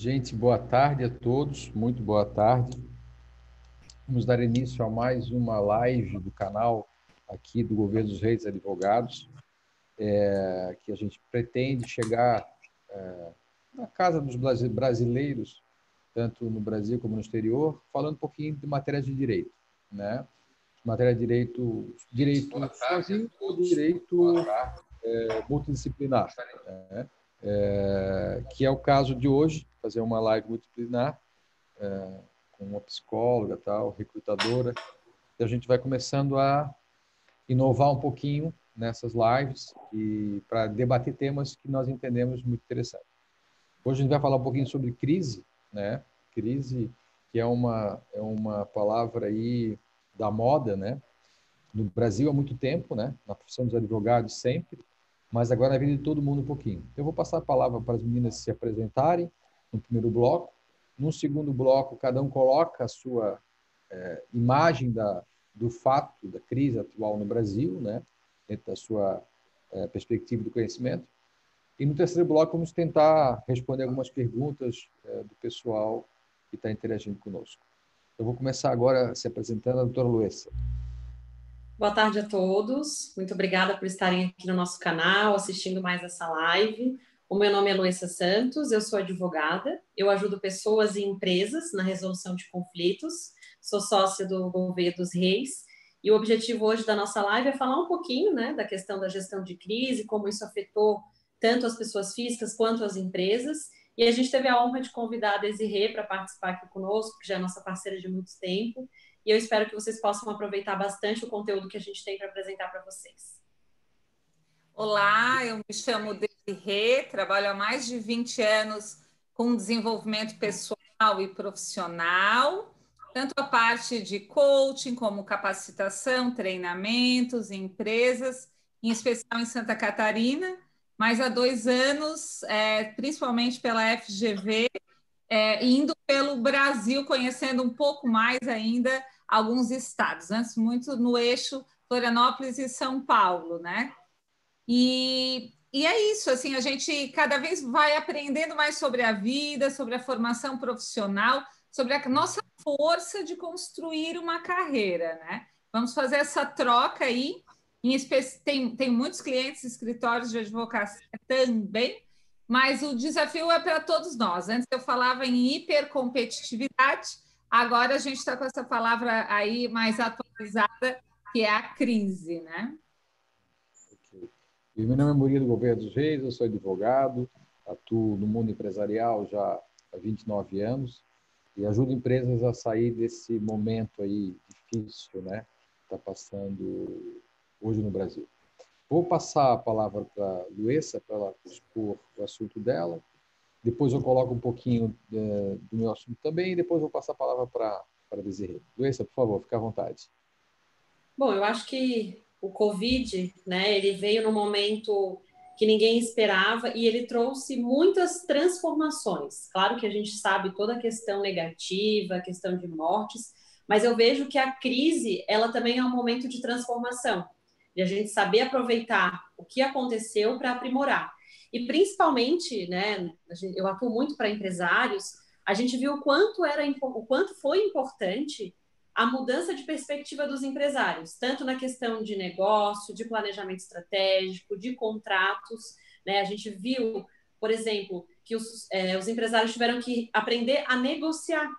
Gente, boa tarde a todos, muito boa tarde. Vamos dar início a mais uma live do canal aqui do Governo dos Reis Advogados, é, que a gente pretende chegar é, na casa dos brasileiros, tanto no Brasil como no exterior, falando um pouquinho de matéria de direito, né? Matéria de direito, direito sozinho ou direito é, multidisciplinar, né? É, que é o caso de hoje, fazer uma live multidisciplinar é, com uma psicóloga, tal, recrutadora. E a gente vai começando a inovar um pouquinho nessas lives e para debater temas que nós entendemos muito interessantes. Hoje a gente vai falar um pouquinho sobre crise, né? Crise que é uma é uma palavra aí da moda, né? No Brasil há muito tempo, né? Na profissão dos advogados sempre, mas agora na vida de todo mundo um pouquinho. Eu vou passar a palavra para as meninas se apresentarem no primeiro bloco. No segundo bloco, cada um coloca a sua é, imagem da, do fato da crise atual no Brasil, né, dentro da sua é, perspectiva do conhecimento. E no terceiro bloco, vamos tentar responder algumas perguntas é, do pessoal que está interagindo conosco. Eu vou começar agora se apresentando a doutora Luessa. Boa tarde a todos. Muito obrigada por estarem aqui no nosso canal, assistindo mais essa live. O meu nome é Luísa Santos, eu sou advogada, eu ajudo pessoas e empresas na resolução de conflitos, sou sócia do Gouveia dos Reis, e o objetivo hoje da nossa live é falar um pouquinho né, da questão da gestão de crise, como isso afetou tanto as pessoas físicas quanto as empresas, e a gente teve a honra de convidar a Desirê para participar aqui conosco, que já é nossa parceira de muito tempo, e eu espero que vocês possam aproveitar bastante o conteúdo que a gente tem para apresentar para vocês. Olá, eu me chamo Desirê, trabalho há mais de 20 anos com desenvolvimento pessoal e profissional, tanto a parte de coaching como capacitação, treinamentos em empresas, em especial em Santa Catarina, mas há dois anos, é, principalmente pela FGV, é, indo pelo Brasil, conhecendo um pouco mais ainda alguns estados, antes muito no eixo Florianópolis e São Paulo, né? E, e é isso, assim, a gente cada vez vai aprendendo mais sobre a vida, sobre a formação profissional, sobre a nossa força de construir uma carreira, né? Vamos fazer essa troca aí. Em tem, tem muitos clientes, escritórios de advocacia também, mas o desafio é para todos nós. Antes eu falava em hipercompetitividade, agora a gente está com essa palavra aí mais atualizada, que é a crise, né? Meu nome é Murilo Gouveia dos Reis, eu sou advogado, atuo no mundo empresarial já há 29 anos e ajudo empresas a sair desse momento aí difícil, né? Está passando hoje no Brasil. Vou passar a palavra para a Luessa para ela expor o assunto dela. Depois eu coloco um pouquinho é, do meu assunto também e depois vou passar a palavra para para Desirê. Luessa, por favor, fique à vontade. Bom, eu acho que o Covid, né, ele veio no momento que ninguém esperava e ele trouxe muitas transformações. Claro que a gente sabe toda a questão negativa, a questão de mortes, mas eu vejo que a crise, ela também é um momento de transformação, de a gente saber aproveitar o que aconteceu para aprimorar. E principalmente, né, eu atuo muito para empresários, a gente viu o quanto era o quanto foi importante a mudança de perspectiva dos empresários, tanto na questão de negócio, de planejamento estratégico, de contratos. Né? A gente viu, por exemplo, que os, é, os empresários tiveram que aprender a negociar.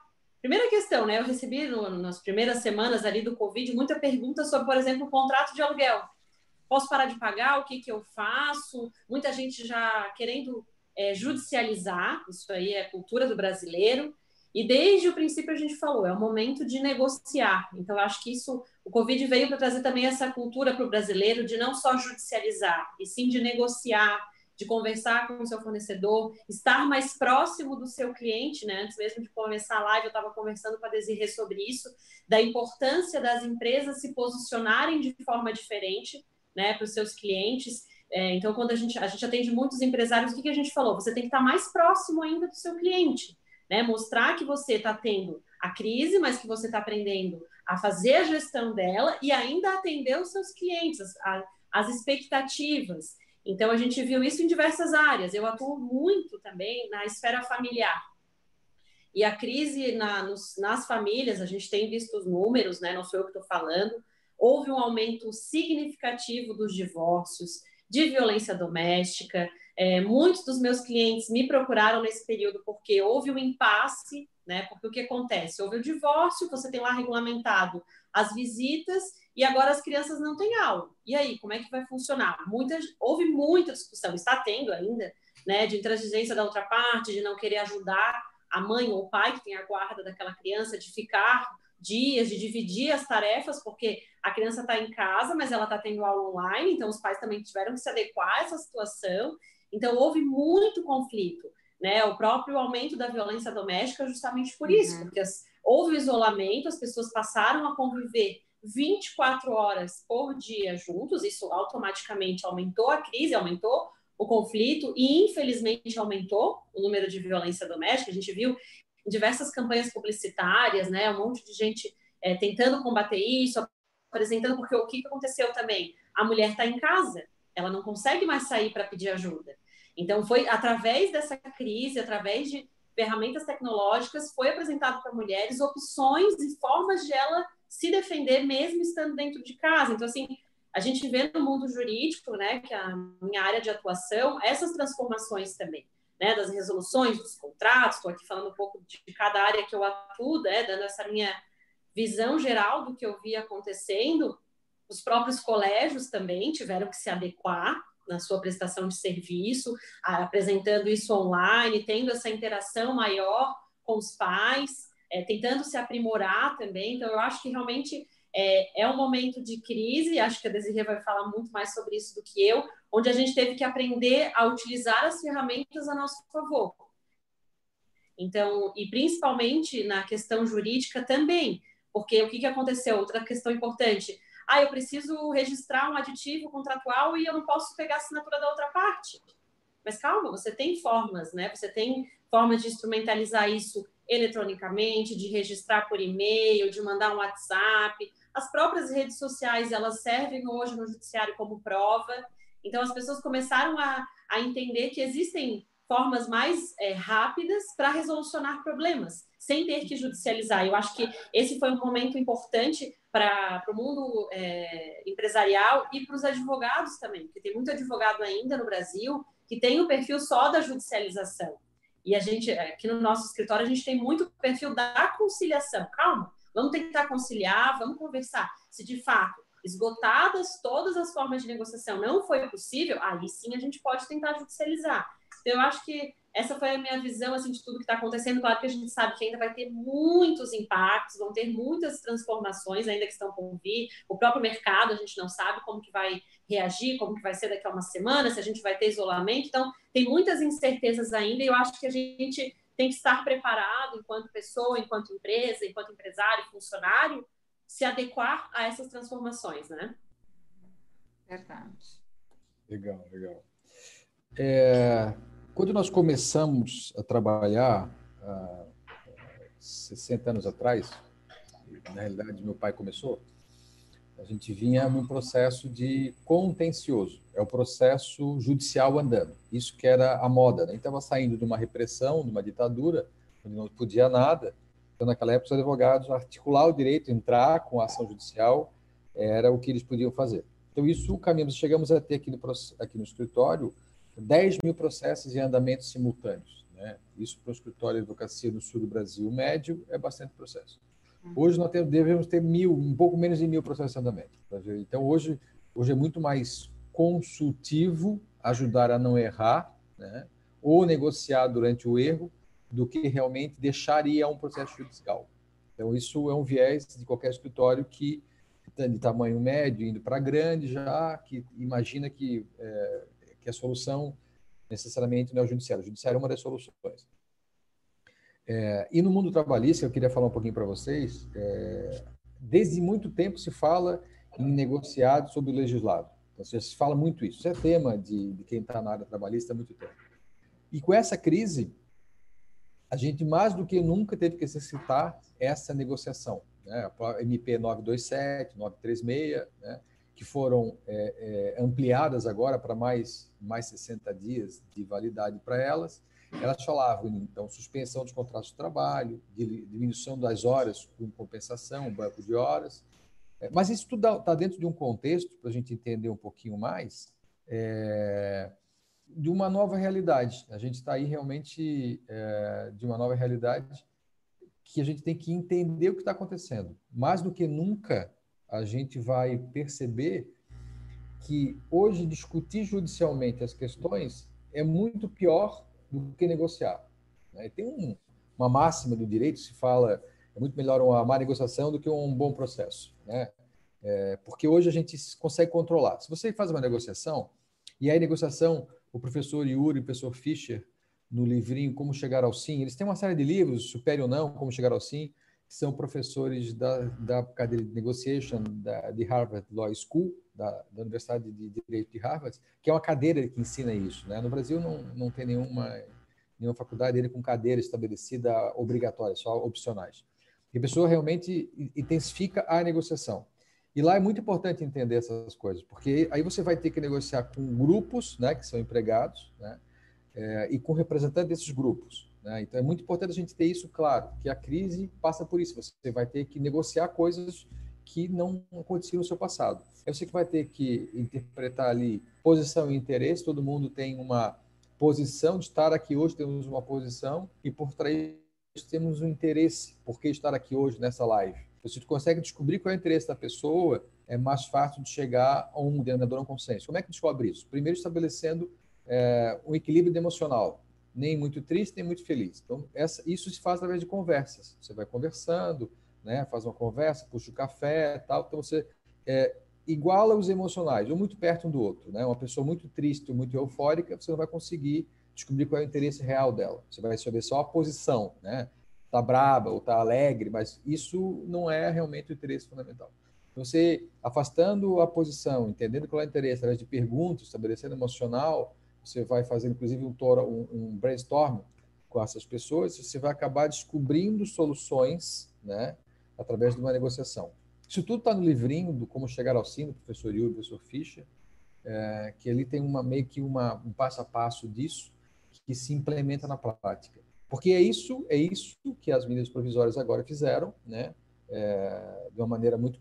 Primeira questão, né? Eu recebi no, nas primeiras semanas ali do Covid muita pergunta sobre, por exemplo, o contrato de aluguel. Posso parar de pagar? O que, que eu faço? Muita gente já querendo é, judicializar, isso aí é cultura do brasileiro. E desde o princípio a gente falou, é o momento de negociar. Então, acho que isso, o Covid veio para trazer também essa cultura para o brasileiro de não só judicializar, e sim de negociar, de conversar com o seu fornecedor, estar mais próximo do seu cliente, né? Antes mesmo de começar a live, eu estava conversando com a Desirê sobre isso, da importância das empresas se posicionarem de forma diferente, né, para os seus clientes. É, então, quando a gente, a gente atende muitos empresários, o que, que a gente falou? Você tem que estar mais próximo ainda do seu cliente né? Mostrar que você está tendo a crise, mas que você está aprendendo a fazer a gestão dela e ainda atender os seus clientes, as, as expectativas. Então, a gente viu isso em diversas áreas. Eu atuo muito também na esfera familiar. E a crise na, nos, nas famílias, a gente tem visto os números, né? Não sou eu que estou falando. Houve um aumento significativo dos divórcios, de violência doméstica. É, muitos dos meus clientes me procuraram nesse período porque houve um impasse, né? Porque o que acontece? Houve o divórcio, você tem lá regulamentado as visitas e agora as crianças não têm aula. E aí, como é que vai funcionar? Muita, houve muita discussão, está tendo ainda, né? De intransigência da outra parte, de não querer ajudar a mãe ou o pai que tem a guarda daquela criança de ficar dias, de dividir as tarefas, porque a criança está em casa, mas ela está tendo aula online, então os pais também tiveram que se adequar a essa situação. Então houve muito conflito, né? O próprio aumento da violência doméstica justamente por isso, uhum. porque as, houve isolamento, as pessoas passaram a conviver 24 horas por dia juntos, isso automaticamente aumentou a crise, aumentou o conflito e, infelizmente, aumentou o número de violência doméstica. A gente viu em diversas campanhas publicitárias, né, um monte de gente é, tentando combater isso, apresentando, porque o que aconteceu também? A mulher está em casa, ela não consegue mais sair para pedir ajuda. Então, foi através dessa crise, através de ferramentas tecnológicas, foi apresentado para mulheres opções e formas de ela se defender mesmo estando dentro de casa. Então, assim, a gente vê no mundo jurídico, né, que é a minha área de atuação, essas transformações também, né, das resoluções, dos contratos, estou aqui falando um pouco de cada área que eu atuo, né, dando essa minha visão geral do que eu vi acontecendo. Os próprios colégios também tiveram que se adequar na sua prestação de serviço, apresentando isso online, tendo essa interação maior com os pais, é, tentando se aprimorar também. Então, eu acho que realmente é, é um momento de crise, acho que a Desirê vai falar muito mais sobre isso do que eu, onde a gente teve que aprender a utilizar as ferramentas a nosso favor. Então, e principalmente na questão jurídica também, porque o que, que aconteceu? Outra questão importante. Ah, eu preciso registrar um aditivo contratual e eu não posso pegar a assinatura da outra parte. Mas calma, você tem formas, né? Você tem formas de instrumentalizar isso eletronicamente, de registrar por e-mail, de mandar um WhatsApp. As próprias redes sociais, elas servem hoje no judiciário como prova. Então, as pessoas começaram a, a entender que existem formas mais é, rápidas para resolucionar problemas, sem ter que judicializar. Eu acho que esse foi um momento importante para o mundo é, empresarial e para os advogados também, porque tem muito advogado ainda no Brasil que tem o perfil só da judicialização. E a gente, aqui no nosso escritório, a gente tem muito perfil da conciliação. Calma, Vamos tentar conciliar, vamos conversar. Se de fato esgotadas todas as formas de negociação não foi possível, aí sim a gente pode tentar judicializar. Então, eu acho que essa foi a minha visão assim, de tudo que está acontecendo. Claro que a gente sabe que ainda vai ter muitos impactos, vão ter muitas transformações ainda que estão por vir. O próprio mercado, a gente não sabe como que vai reagir, como que vai ser daqui a uma semana, se a gente vai ter isolamento. Então, tem muitas incertezas ainda e eu acho que a gente tem que estar preparado enquanto pessoa, enquanto empresa, enquanto empresário, funcionário, se adequar a essas transformações, né? Verdade. Legal, legal. É, quando nós começamos a trabalhar, há 60 anos atrás, na realidade meu pai começou, a gente vinha num processo de contencioso, é o processo judicial andando. Isso que era a moda, né? Estava saindo de uma repressão, de uma ditadura, onde não podia nada. Então, naquela época, os advogados articular o direito, entrar com a ação judicial, era o que eles podiam fazer. Então, isso caminhamos, chegamos a ter aqui no, aqui no escritório 10 mil processos em andamento simultâneos. Né? Isso para o escritório de advocacia no sul do Brasil médio é bastante processo. Hoje nós temos, devemos ter mil, um pouco menos de mil processos de andamento. Tá então, hoje, hoje é muito mais consultivo ajudar a não errar, né? ou negociar durante o erro, do que realmente deixar ir a um processo judicial. Então, isso é um viés de qualquer escritório que de tamanho médio, indo para grande já, que imagina que, é, que a solução necessariamente não é o judiciário. O judiciário é uma das soluções. É, e no mundo trabalhista, eu queria falar um pouquinho para vocês, é, desde muito tempo se fala em negociado sobre o legislado. Então, se fala muito isso. Isso é tema de, de quem está na área trabalhista há muito tempo. E com essa crise, a gente mais do que nunca teve que exercitar essa negociação. Né? A MP 927, 936, né? Que foram é, é, ampliadas agora para mais, mais 60 dias de validade para elas, elas falavam, então, suspensão dos contratos de trabalho, diminuição das horas com compensação, banco de horas. É, mas isso tudo está dentro de um contexto, para a gente entender um pouquinho mais, é, de uma nova realidade. A gente está aí realmente é, de uma nova realidade que a gente tem que entender o que está acontecendo. Mais do que nunca, a gente vai perceber que hoje discutir judicialmente as questões é muito pior do que negociar. Né? Tem um, uma máxima do direito se fala é muito melhor uma má negociação do que um bom processo, né? É, porque hoje a gente consegue controlar. Se você faz uma negociação e aí negociação, o professor Yuri o professor Fischer no livrinho Como Chegar ao Sim, eles têm uma série de livros, Supere ou Não, Como Chegar ao Sim, que são professores da, da cadeira de Negotiation da, de Harvard Law School, da, da, Universidade de Direito de Harvard, que é uma cadeira que ensina isso. Né? No Brasil não, não tem nenhuma, nenhuma faculdade dele com cadeira estabelecida obrigatória, só opcionais. E a pessoa realmente intensifica a negociação. E lá é muito importante entender essas coisas, porque aí você vai ter que negociar com grupos, né, que são empregados, né, é, e com representantes desses grupos. Né? Então é muito importante a gente ter isso claro, que a crise passa por isso. Você vai ter que negociar coisas que não aconteciam no seu passado. É você que vai ter que interpretar ali posição e interesse. Todo mundo tem uma posição de estar aqui hoje, temos uma posição, e por trás temos um interesse. Por que estar aqui hoje nessa live? Se você consegue descobrir qual é o interesse da pessoa, é mais fácil de chegar a um denominador, um consenso. Como é que descobre isso? Primeiro, estabelecendo é, um equilíbrio emocional, nem muito triste, nem muito feliz. Então, essa, isso se faz através de conversas. Você vai conversando, né? Faz uma conversa, puxa o café, tal. Então você é, iguala os emocionais, um muito perto um do outro, né? Uma pessoa muito triste, muito eufórica, você não vai conseguir descobrir qual é o interesse real dela. Você vai saber só a posição, né? Tá braba ou tá alegre, mas isso não é realmente o interesse fundamental. Então, você afastando a posição, entendendo qual é o interesse, através de perguntas, estabelecendo emocional, você vai fazer inclusive um, um, um brainstorm com essas pessoas, você vai acabar descobrindo soluções, né? através de uma negociação. Isso tudo está no livrinho do Como Chegar ao Sim, do professor Yuri, do professor Fischer, é, que ele tem uma, meio que uma, um passo a passo disso que se implementa na prática. Porque é isso, é isso que as medidas provisórias agora fizeram, né? É, de uma maneira muito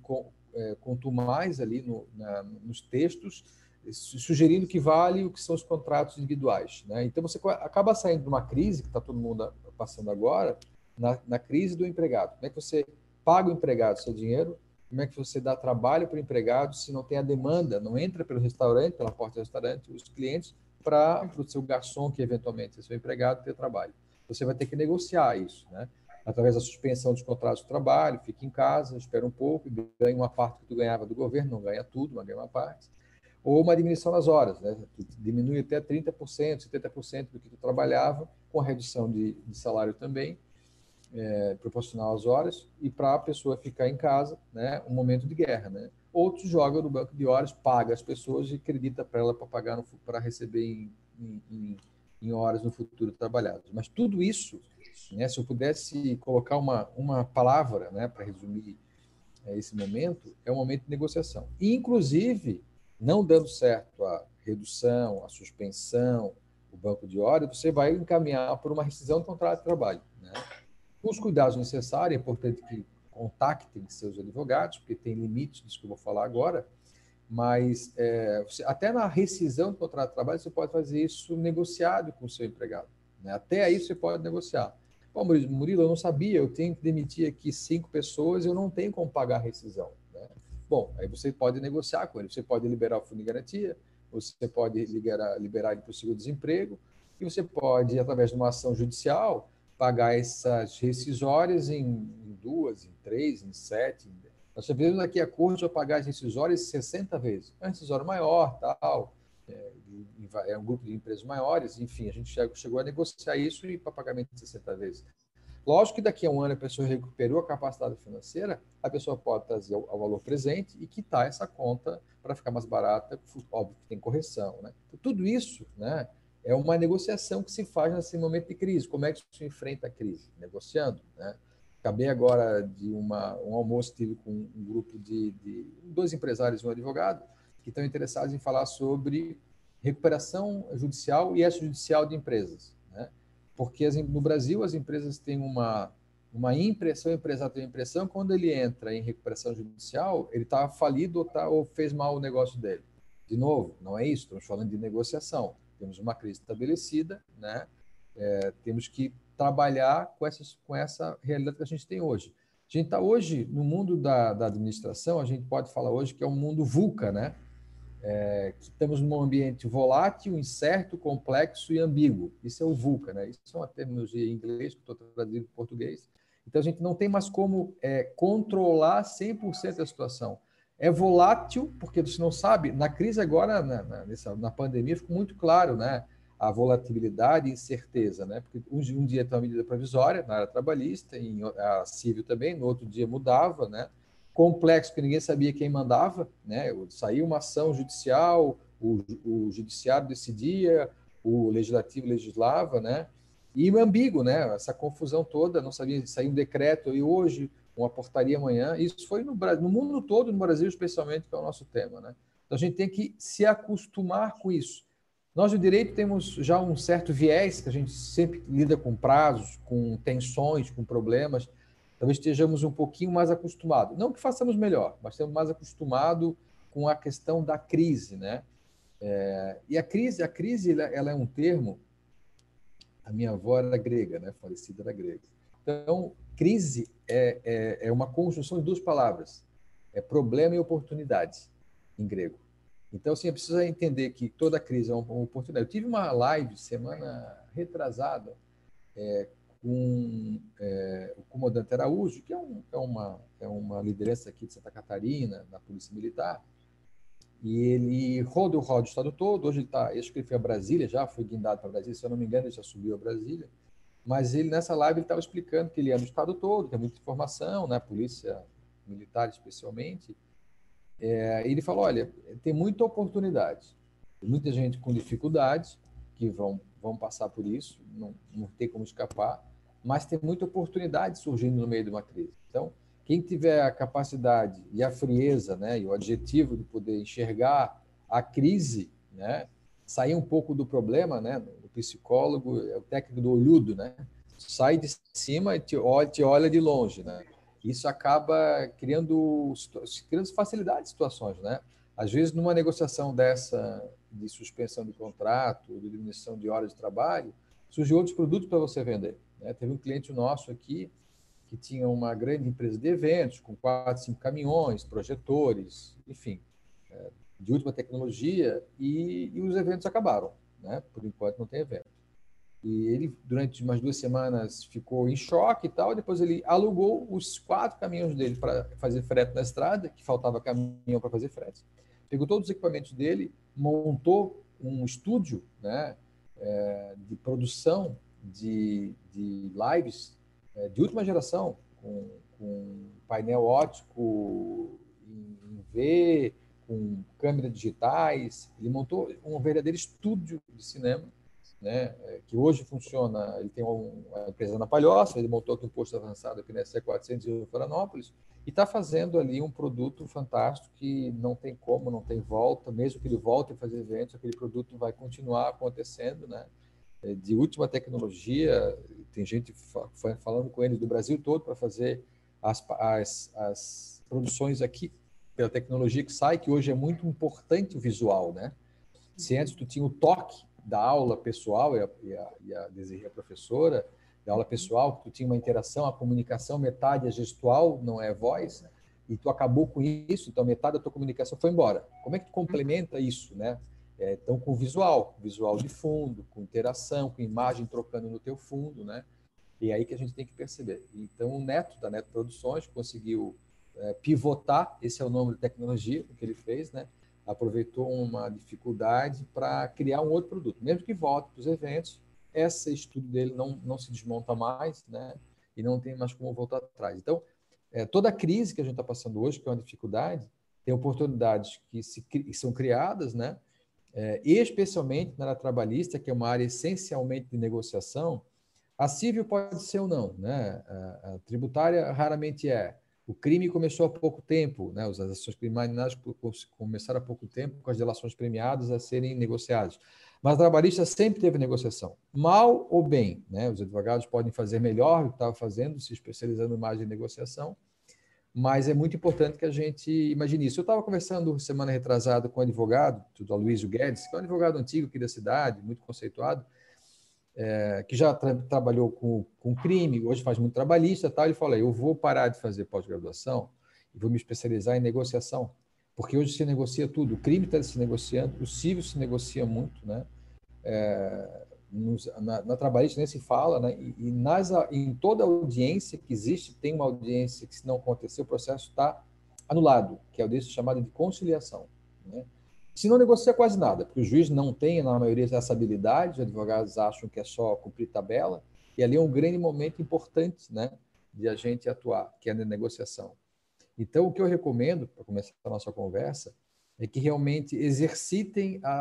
é, contumaz ali no, na, nos textos, sugerindo que vale o que são os contratos individuais. Né? Então você acaba saindo de uma crise que está todo mundo passando agora, na, na, crise do empregado. Como é que você paga o empregado seu dinheiro, como é que você dá trabalho para o empregado se não tem a demanda, não entra pelo restaurante, pela porta do restaurante, os clientes, para o seu garçom, que eventualmente é seu empregado, ter trabalho. Você vai ter que negociar isso, né? através da suspensão dos contratos de trabalho, fica em casa, espera um pouco, ganha uma parte que tu ganhava do governo, não ganha tudo, mas ganha uma parte. Ou uma diminuição nas horas, né? diminui até 30%, 70% do que tu trabalhava, com a redução de, de salário também, é, proporcional às horas e para a pessoa ficar em casa, né, um momento de guerra, né? Outros jogam no banco de horas, paga as pessoas e acredita para ela para pagar para receber em, em, em, horas no futuro trabalhado. Mas tudo isso, né, se eu pudesse colocar uma, uma palavra, né, para resumir é, esse momento, é um momento de negociação. E, inclusive, não dando certo a redução, a suspensão, o banco de horas, você vai encaminhar por uma rescisão do contrato de trabalho, né? Os cuidados necessários, é importante que contactem seus advogados, porque tem limites disso que eu vou falar agora, mas é, você, até na rescisão do contrato de trabalho, você pode fazer isso negociado com o seu empregado. Né? Até aí você pode negociar. Bom, Murilo, eu não sabia, eu tenho que demitir aqui cinco pessoas, eu não tenho como pagar a rescisão. Bom, aí você pode negociar com ele, você pode liberar o fundo de garantia, você pode liberar, liberar ele para o seguro-desemprego, e você pode, através de uma ação judicial, pagar essas rescisórias em, duas, em três, em sete. Nós sabemos aqui a corte vai pagar as rescisórias 60 vezes. É um rescisório maior, tal, é, é, um grupo de empresas maiores, enfim, a gente chegou a negociar isso e para pagamento de 60 vezes. Lógico que daqui a um ano a pessoa recuperou a capacidade financeira, a pessoa pode trazer o, valor presente e quitar essa conta para ficar mais barata, óbvio que tem correção. Né? Então, tudo isso né, é uma negociação que se faz nesse momento de crise. Como é que se enfrenta a crise? Negociando. Né? Acabei agora de uma, um almoço tive com um grupo de, de dois empresários e um advogado que estão interessados em falar sobre recuperação judicial e extrajudicial de empresas. Porque as, no Brasil as empresas têm uma, uma impressão, o empresário tem uma impressão, quando ele entra em recuperação judicial, ele está falido ou, tá, ou fez mal o negócio dele. De novo, não é isso, estamos falando de negociação. Temos uma crise estabelecida, né? É, temos que trabalhar com, essas, com essa realidade que a gente tem hoje. A gente está hoje, no mundo da, da, administração, a gente pode falar hoje que é um mundo VUCA, né? É, estamos num ambiente volátil, incerto, complexo e ambíguo. Isso é o VUCA, né? Isso é uma terminologia em inglês que estou traduzindo para português. Então, a gente não tem mais como é, controlar 100% da situação. É volátil, porque você não sabe, na crise agora, na, na, nessa, na pandemia, ficou muito claro, né? a volatilidade e incerteza, né? Porque um, um dia tem uma medida provisória na área trabalhista, em a civil também, no outro dia mudava, né? Complexo que ninguém sabia quem mandava, né? Saiu uma ação judicial, o, o judiciário decidia, o legislativo legislava, né? E ambíguo, né? Essa confusão toda, não sabia, saiu um decreto e hoje uma portaria amanhã. Isso foi no, no mundo todo, no Brasil especialmente, que é o nosso tema, né? Então a gente tem que se acostumar com isso nós, do direito, temos já um certo viés, que a gente sempre lida com prazos, com tensões, com problemas. Talvez estejamos um pouquinho mais acostumados. Não que façamos melhor, mas estamos mais acostumados com a questão da crise, né? É, e a crise, a crise, ela, ela, é um termo. A minha avó era grega, né? Falecida era grega. Então, crise é, é, é uma conjunção de duas palavras: é problema e oportunidade em grego. Então, assim, precisa entender que toda crise é uma oportunidade. Eu tive uma live semana retrasada é, com é, o comandante Araújo, que é, um, é, uma, é uma liderança aqui de Santa Catarina, na Polícia Militar, e ele roda o roda o estado todo. Hoje ele está, acho que ele foi a Brasília já, foi guindado para Brasília, se eu não me engano, ele já subiu a Brasília. Mas ele, nessa live, ele estava explicando que ele é no estado todo, tem muita informação, né? Polícia Militar especialmente, é, ele falou: olha, tem muita oportunidade, muita gente com dificuldades que vão, vão passar por isso, não, não tem como escapar, mas tem muita oportunidade surgindo no meio de uma crise. Então, quem tiver a capacidade e a frieza, né, e o adjetivo de poder enxergar a crise, né, sair um pouco do problema, né, o psicólogo é o técnico do olhudo, né, sai de cima e te olha, te olha de longe, né isso acaba criando, criando facilidade de situações, né? Às vezes, numa negociação dessa de suspensão de contrato, de diminuição de horas de trabalho, surgem outros produtos para você vender. Né? Teve um cliente nosso aqui que tinha uma grande empresa de eventos, com quatro, cinco caminhões, projetores, enfim, é, de última tecnologia, e, e os eventos acabaram. Né? Por enquanto, não tem evento. E ele, durante umas duas semanas, ficou em choque e tal. Depois ele alugou os quatro caminhões dele para fazer frete na estrada, que faltava caminhão para fazer frete. Pegou todos os equipamentos dele, montou um estúdio né, é, de produção de, de lives é, de última geração, com, com painel óptico em, em V, com câmeras digitais. Ele montou um verdadeiro estúdio de cinema né, é, que hoje funciona, ele tem uma empresa na Palhoça, ele montou aqui um posto avançado aqui na C400 em Florianópolis, e está fazendo ali um produto fantástico que não tem como, não tem volta, mesmo que ele volte a fazer eventos, aquele produto vai continuar acontecendo, né? É, de última tecnologia, tem gente falando com eles do Brasil todo para fazer as, as, as produções aqui pela tecnologia que sai, que hoje é muito importante o visual, né? Se antes tu tinha o toque, da aula pessoal, e a, e a, e a Desirê, a professora, da aula pessoal, tu tinha uma interação, a comunicação, metade é gestual, não é voz, e tu acabou com isso, então metade da tua comunicação foi embora. Como é que tu complementa isso, né? É, então, com visual, visual de fundo, com interação, com imagem trocando no teu fundo, né? E é aí que a gente tem que perceber. Então, o Neto, da Neto Produções, conseguiu é, pivotar, esse é o nome de tecnologia que ele fez, né? aproveitou uma dificuldade para criar um outro produto. Mesmo que volte para os eventos, esse estudo dele não, não se desmonta mais, né? E não tem mais como voltar atrás. Então, é, toda a crise que a gente está passando hoje, que é uma dificuldade, tem oportunidades que, se, que são criadas, né? É, especialmente na área trabalhista, que é uma área essencialmente de negociação, a civil pode ser ou não, né? A, a tributária raramente é. O crime começou há pouco tempo, né? as ações criminais começaram há pouco tempo com as delações premiadas a serem negociadas. Mas a trabalhista sempre teve negociação, mal ou bem. Né? Os advogados podem fazer melhor do que estavam fazendo, se especializando mais em negociação, mas é muito importante que a gente imagine isso. Eu estava conversando semana retrasada com um advogado, o Aloysio Guedes, que é um advogado antigo aqui da cidade, muito conceituado, é, que já tra trabalhou com, com crime, hoje faz muito trabalhista tal. Ele falou: eu vou parar de fazer pós-graduação e vou me especializar em negociação, porque hoje se negocia tudo. O crime está se negociando, o civil se negocia muito, né? É, nos, na, na, trabalhista nem se fala, né? E, e nas, em toda audiência que existe, tem uma audiência que, se não acontecer, o processo está anulado, que é o desse chamado de conciliação. Né? Se não negocia quase nada, porque o juiz não tem, na maioria, essa habilidade, os advogados acham que é só cumprir tabela, e ali é um grande momento importante né, de a gente atuar, que é na negociação. Então, o que eu recomendo, para começar a nossa conversa, é que realmente exercitem a,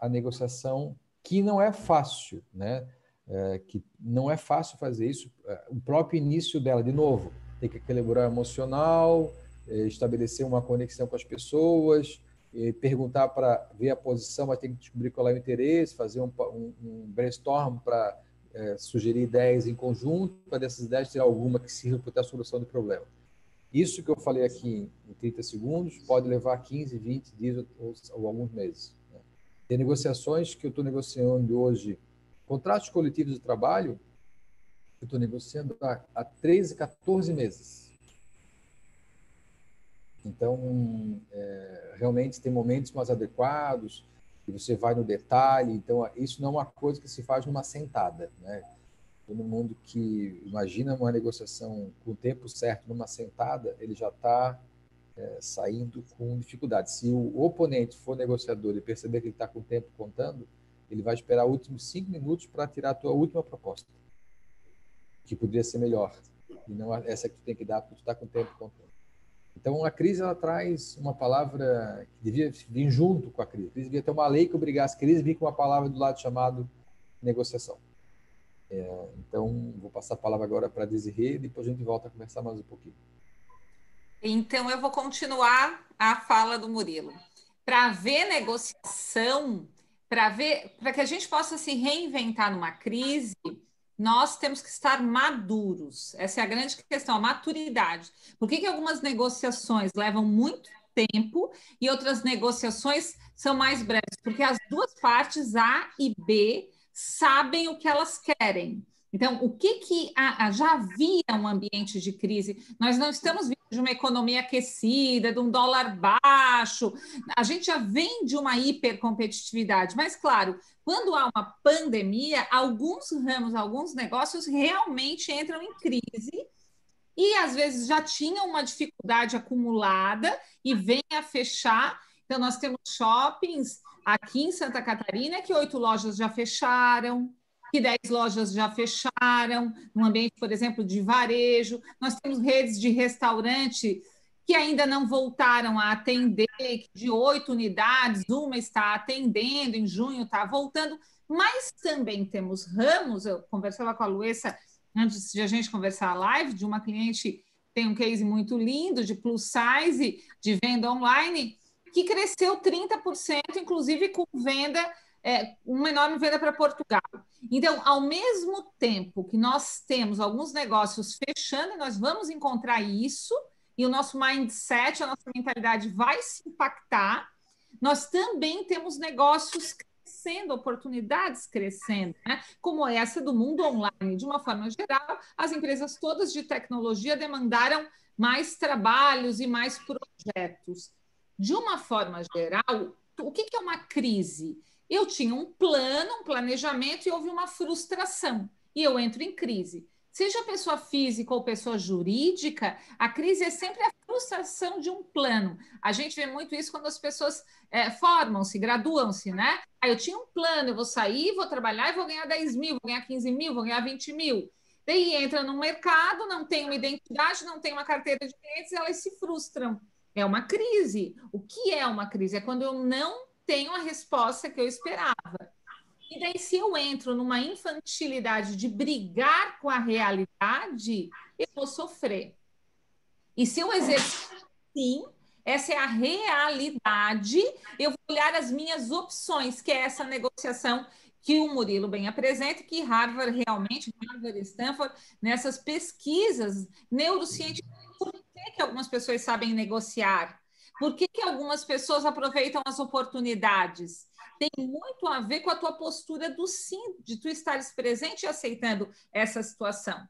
a, a negociação que não é fácil, né? É, que não é fácil fazer isso. É, o próprio início dela, de novo, tem que equilibrar emocional, é, estabelecer uma conexão com as pessoas, perguntar para ver a posição, mas tem que descobrir qual é o interesse, fazer um, um, um brainstorm para é, sugerir ideias em conjunto, para dessas ideias ter alguma que sirva para ter a solução do problema. Isso que eu falei aqui em 30 segundos pode levar 15, 20 dias ou, ou alguns meses. Tem negociações que eu estou negociando hoje, contratos coletivos de trabalho, eu estou negociando há, há 13, 14 meses. Então, é, realmente tem momentos mais adequados, e você vai no detalhe. Então, isso não é uma coisa que se faz numa sentada. Né? Todo mundo que imagina uma negociação com o tempo certo numa sentada, ele já está é, saindo com dificuldade. Se o oponente for negociador e perceber que ele está com o tempo contando, ele vai esperar os últimos cinco minutos para tirar a tua última proposta, que poderia ser melhor. E não essa que tu tem que dar, porque tu está com o tempo contando. Então, a crise ela traz uma palavra que devia vir junto com a crise. A crise devia ter uma lei que obrigasse a crise a vir com uma palavra do lado chamado negociação. É, então, vou passar a palavra agora para Desirê depois a gente volta a conversar mais um pouquinho. Então, eu vou continuar a fala do Murilo. Para ver negociação, para ver, para que a gente possa se reinventar numa crise, nós temos que estar maduros. Essa é a grande questão, a maturidade. Por que, que algumas negociações levam muito tempo e outras negociações são mais breves? Porque as duas partes, A e B, sabem o que elas querem. Então, o que, que a, já havia um ambiente de crise? Nós não estamos vindo de uma economia aquecida, de um dólar baixo, a gente já vem de uma hipercompetitividade, mas, claro, quando há uma pandemia, alguns ramos, alguns negócios realmente entram em crise e, às vezes, já tinham uma dificuldade acumulada e vem a fechar. Então, nós temos shoppings aqui em Santa Catarina que oito lojas já fecharam que 10 lojas já fecharam, no ambiente, por exemplo, de varejo. Nós temos redes de restaurante que ainda não voltaram a atender, de oito unidades, uma está atendendo, em junho está voltando, mas também temos ramos, eu conversava com a Luessa antes de a gente conversar a live, de uma cliente tem um case muito lindo de plus size, de venda online, que cresceu 30%, inclusive com venda é, uma enorme venda para Portugal. Então, ao mesmo tempo que nós temos alguns negócios fechando, nós vamos encontrar isso, e o nosso mindset, a nossa mentalidade vai se impactar, nós também temos negócios crescendo, oportunidades crescendo, né? como essa do mundo online. De uma forma geral, as empresas todas de tecnologia demandaram mais trabalhos e mais projetos. De uma forma geral, o que é uma crise? Eu tinha um plano, um planejamento e houve uma frustração e eu entro em crise. Seja pessoa física ou pessoa jurídica, a crise é sempre a frustração de um plano. A gente vê muito isso quando as pessoas é, formam-se, graduam-se, né? Aí eu tinha um plano, eu vou sair, vou trabalhar e vou ganhar 10 mil, vou ganhar 15 mil, vou ganhar 20 mil. Daí entra no mercado, não tem uma identidade, não tem uma carteira de clientes, elas se frustram. É uma crise. O que é uma crise? É quando eu não tenho a resposta que eu esperava. E daí, se eu entro numa infantilidade de brigar com a realidade, eu vou sofrer. E se eu exercer sim, Essa é a realidade. Eu vou olhar as minhas opções, que é essa negociação que o Murilo bem apresenta, que Harvard realmente, Harvard e Stanford, nessas pesquisas neurocientíficas, por que, que algumas pessoas sabem negociar? Por que, que algumas pessoas aproveitam as oportunidades? Tem muito a ver com a tua postura do sim, de tu estares presente e aceitando essa situação.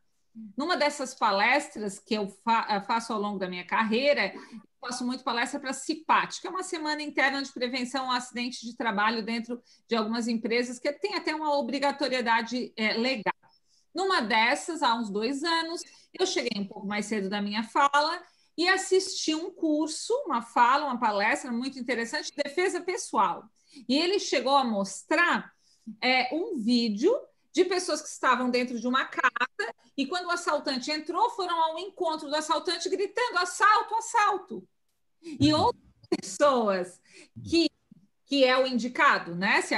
Numa dessas palestras que eu fa faço ao longo da minha carreira, faço muito palestra para CIPAT, que é uma semana interna de prevenção ao acidente de trabalho dentro de algumas empresas, que tem até uma obrigatoriedade é, legal. Numa dessas, há uns dois anos, eu cheguei um pouco mais cedo da minha fala e assisti um curso, uma fala, uma palestra muito interessante de defesa pessoal. E ele chegou a mostrar é, um vídeo de pessoas que estavam dentro de uma casa e quando o assaltante entrou, foram ao encontro do assaltante gritando: assalto, assalto. E uhum. outras pessoas que que é o indicado, né? Se,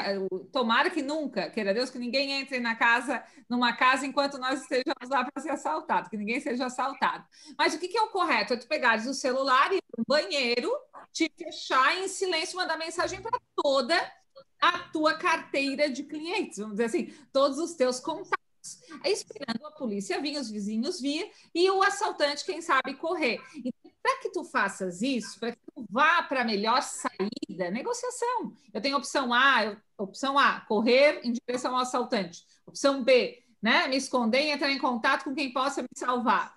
tomara que nunca, queira Deus, que ninguém entre na casa, numa casa enquanto nós estejamos lá para ser assaltado, que ninguém seja assaltado. Mas o que, que é o correto? É tu pegares o celular e no banheiro, te fechar em silêncio, mandar mensagem para toda a tua carteira de clientes, vamos dizer assim, todos os teus contatos. Esperando a polícia vir, os vizinhos vir e o assaltante, quem sabe, correr. Então, para que tu faças isso, para que tu vá para a melhor saída, negociação. Eu tenho opção A, opção A, correr em direção ao assaltante. Opção B, né, me esconder e entrar em contato com quem possa me salvar.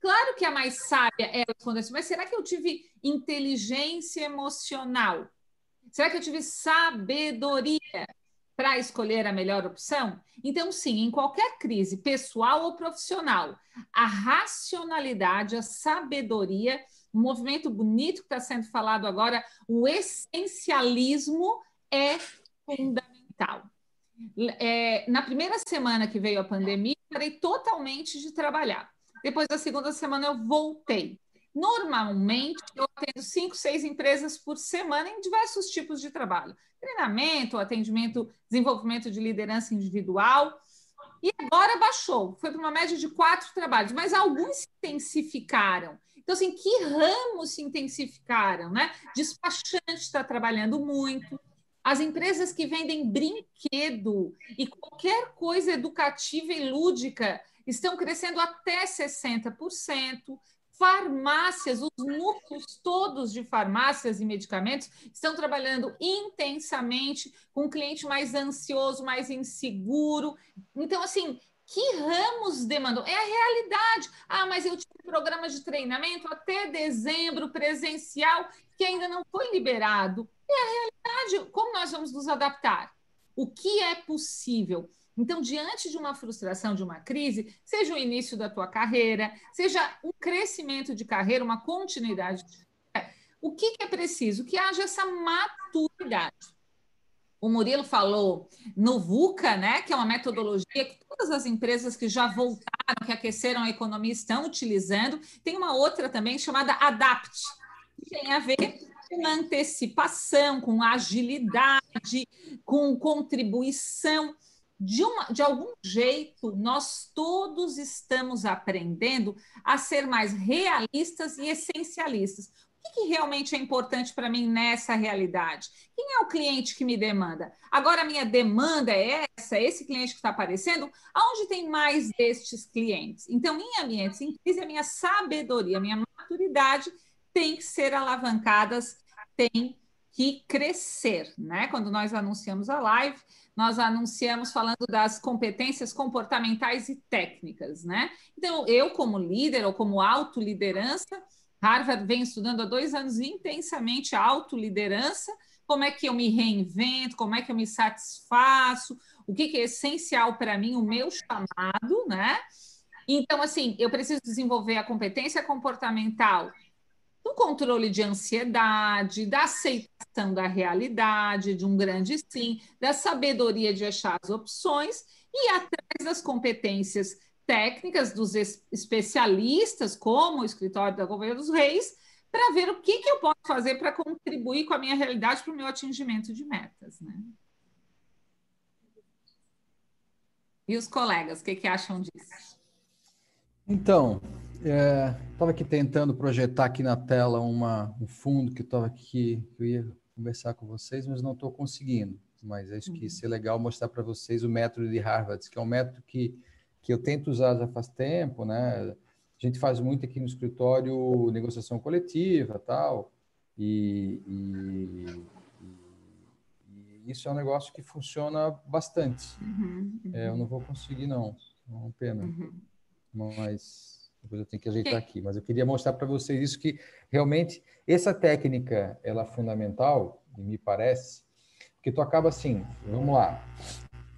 Claro que a mais sábia é responder assim, mas será que eu tive inteligência emocional? Será que eu tive sabedoria para escolher a melhor opção? Então, sim, em qualquer crise, pessoal ou profissional, a racionalidade, a sabedoria, um movimento bonito que está sendo falado agora, o essencialismo é fundamental. É, na primeira semana que veio a pandemia, parei totalmente de trabalhar. Depois da segunda semana, eu voltei. Normalmente, eu atendo cinco, seis empresas por semana em diversos tipos de trabalho: treinamento, atendimento, desenvolvimento de liderança individual. E agora baixou, foi para uma média de quatro trabalhos, mas alguns se intensificaram. Então, assim, que ramos se intensificaram, né? Despachante está trabalhando muito, as empresas que vendem brinquedo e qualquer coisa educativa e lúdica estão crescendo até 60% farmácias, os núcleos todos de farmácias e medicamentos estão trabalhando intensamente com um cliente mais ansioso, mais inseguro. Então, assim, que ramos demandam? É a realidade. Ah, mas eu tive programa de treinamento até dezembro presencial que ainda não foi liberado. É a realidade. Como nós vamos nos adaptar? O que é possível? Então, diante de uma frustração, de uma crise, seja o início da tua carreira, seja um crescimento de carreira, uma continuidade, o que, é preciso? Que haja essa maturidade. O Murilo falou no VUCA, né, que é uma metodologia que todas as empresas que já voltaram, que aqueceram a economia estão utilizando. Tem uma outra também chamada ADAPT, que tem a ver com antecipação, com agilidade, com contribuição de, uma, de algum jeito, nós todos estamos aprendendo a ser mais realistas e essencialistas. O que, que realmente é importante para mim nessa realidade? Quem é o cliente que me demanda? Agora, a minha demanda é essa, esse cliente que está aparecendo, aonde tem mais destes clientes? Então, em ambientes em crise, a minha sabedoria, a minha maturidade tem que ser alavancadas, tem que crescer, né? Quando nós anunciamos a live, nós anunciamos falando das competências comportamentais e técnicas, né? Então, eu, como líder ou como autoliderança, Harvard vem estudando há dois anos intensamente a autoliderança, como é que eu me reinvento, como é que eu me satisfaço, o que, que é essencial para mim, o meu chamado, né? Então, assim, eu preciso desenvolver a competência comportamental do controle de ansiedade, da aceitação da realidade, de um grande sim, da sabedoria de achar as opções e atrás das competências técnicas dos especialistas, como o escritório da Governo dos Reis, para ver o que, que eu posso fazer para contribuir com a minha realidade para o meu atingimento de metas. Né? E os colegas, o que, que acham disso? Então, Estava é, aqui tentando projetar aqui na tela uma, um fundo que estava aqui, que eu ia conversar com vocês, mas não estou conseguindo. Mas acho que isso é legal mostrar para vocês o método de Harvard, que é um método que, que eu tento usar já faz tempo, né? A gente faz muito aqui no escritório negociação coletiva, tal, e, e, e isso é um negócio que funciona bastante. Uhum, uhum. É, eu não vou conseguir não, é uma pena. Uhum. Mas depois eu tenho que ajeitar aqui. Mas eu queria mostrar para vocês isso que realmente essa técnica ela é fundamental, me parece, porque tu acaba assim, vamos lá,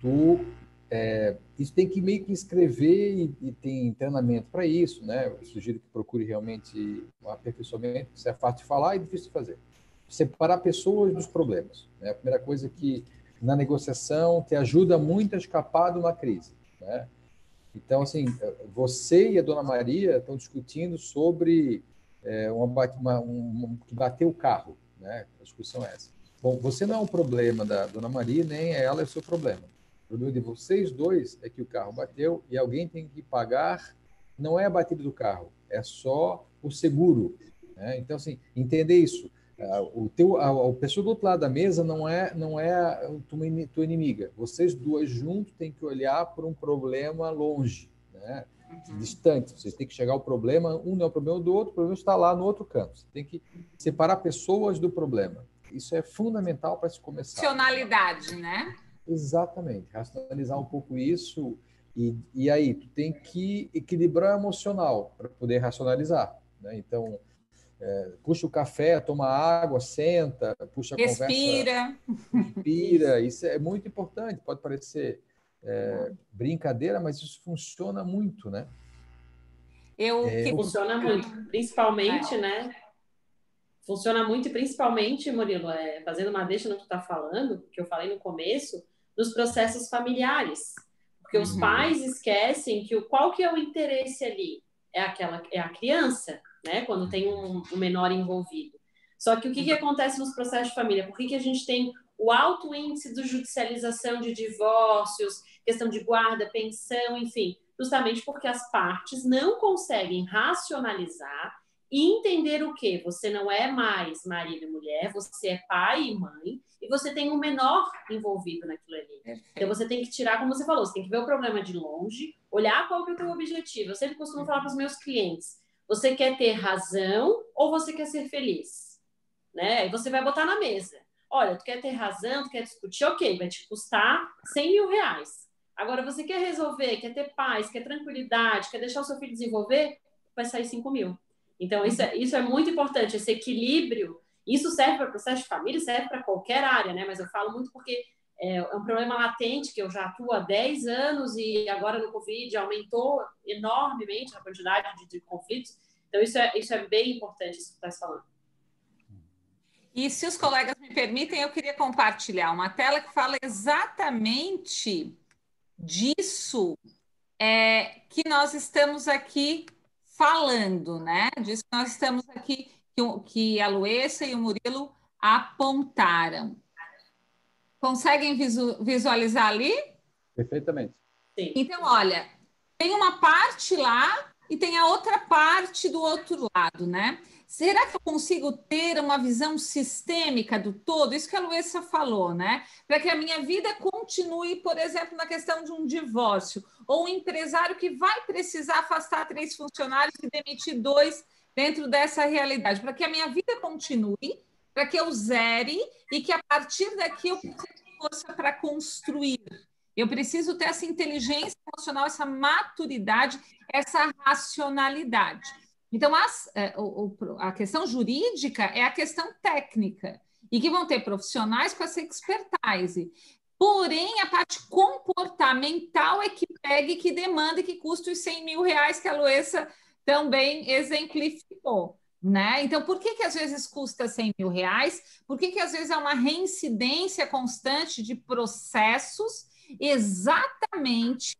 tu é, isso tem que meio que escrever e, e tem treinamento para isso, né? Eu sugiro que procure realmente um aperfeiçoamento, isso é fácil de falar e difícil de fazer. Separar pessoas dos problemas. Né? A primeira coisa que na negociação te ajuda muito a escapar de uma crise, né? Então, assim, você e a Dona Maria estão discutindo sobre é, uma, uma, um, que bateu o carro, né? A discussão é essa. Bom, você não é um problema da Dona Maria, nem ela é o seu problema. O problema de vocês dois é que o carro bateu e alguém tem que pagar, não é a batida do carro, é só o seguro. Né? Então, assim, entender isso. O teu, a, a pessoa do outro lado da mesa não é não é a tua, tua inimiga. Vocês duas juntos têm que olhar por um problema longe, né? Uhum. distante. Vocês têm que chegar ao problema. Um não é o problema do outro, o problema está lá no outro canto. Você tem que separar pessoas do problema. Isso é fundamental para se começar. Racionalidade, né? Exatamente. Racionalizar um pouco isso. E, e aí, tu tem que equilibrar o emocional para poder racionalizar. Né? Então, é, puxa o café, toma água, senta, puxa a respira. conversa. Respira. Isso é muito importante. Pode parecer é, brincadeira, mas isso funciona muito, né? Eu é, que funciona muito, principalmente, é. né? Funciona muito e principalmente, Murilo, é, fazendo uma deixa no que tu está falando, que eu falei no começo, nos processos familiares. Porque uhum. os pais esquecem que o qual que é o interesse ali? É aquela é a criança né? Quando tem um, um menor envolvido. Só que o que, que acontece nos processos de família? Por que, que a gente tem o alto índice de judicialização de divórcios, questão de guarda, pensão, enfim, justamente porque as partes não conseguem racionalizar e entender o que você não é mais marido e mulher, você é pai e mãe e você tem um menor envolvido naquilo ali. Então você tem que tirar, como você falou, você tem que ver o problema de longe, olhar qual é o teu objetivo. Eu sempre costumo falar para os meus clientes, você quer ter razão ou você quer ser feliz? Né? E você vai botar na mesa. Olha, tu quer ter razão, tu quer discutir, ok, vai te custar 100 mil reais. Agora, você quer resolver, quer ter paz, quer tranquilidade, quer deixar o seu filho desenvolver, vai sair 5 mil. Então, isso é, isso é muito importante, esse equilíbrio. Isso serve para processo de família, serve para qualquer área, né? Mas eu falo muito porque é, é um problema latente que eu já atuo há 10 anos e agora no Covid aumentou enormemente a quantidade de, de conflitos. Então, isso é, isso é bem importante, isso que está falando. E se os colegas me permitem, eu queria compartilhar uma tela que fala exatamente disso é, que nós estamos aqui falando, né? Disso que nós estamos aqui, que, que a Luessa e o Murilo apontaram. Conseguem visu visualizar ali? Perfeitamente. Sim. Então, olha, tem uma parte lá e tem a outra parte do outro lado, né? Será que eu consigo ter uma visão sistêmica do todo? Isso que a Luísa falou, né? Para que a minha vida continue, por exemplo, na questão de um divórcio, ou um empresário que vai precisar afastar três funcionários e demitir dois dentro dessa realidade, para que a minha vida continue, para que eu zere e que a partir daqui eu força para construir. Eu preciso ter essa inteligência emocional, essa maturidade, essa racionalidade. Então, as, é, a questão jurídica é a questão técnica, e que vão ter profissionais com essa expertise. Porém, a parte comportamental é que pega e que demanda e que custa os 100 mil reais que a Luessa também exemplificou. Né? Então, por que, que às vezes custa 100 mil reais? Por que, que às vezes é uma reincidência constante de processos? Exatamente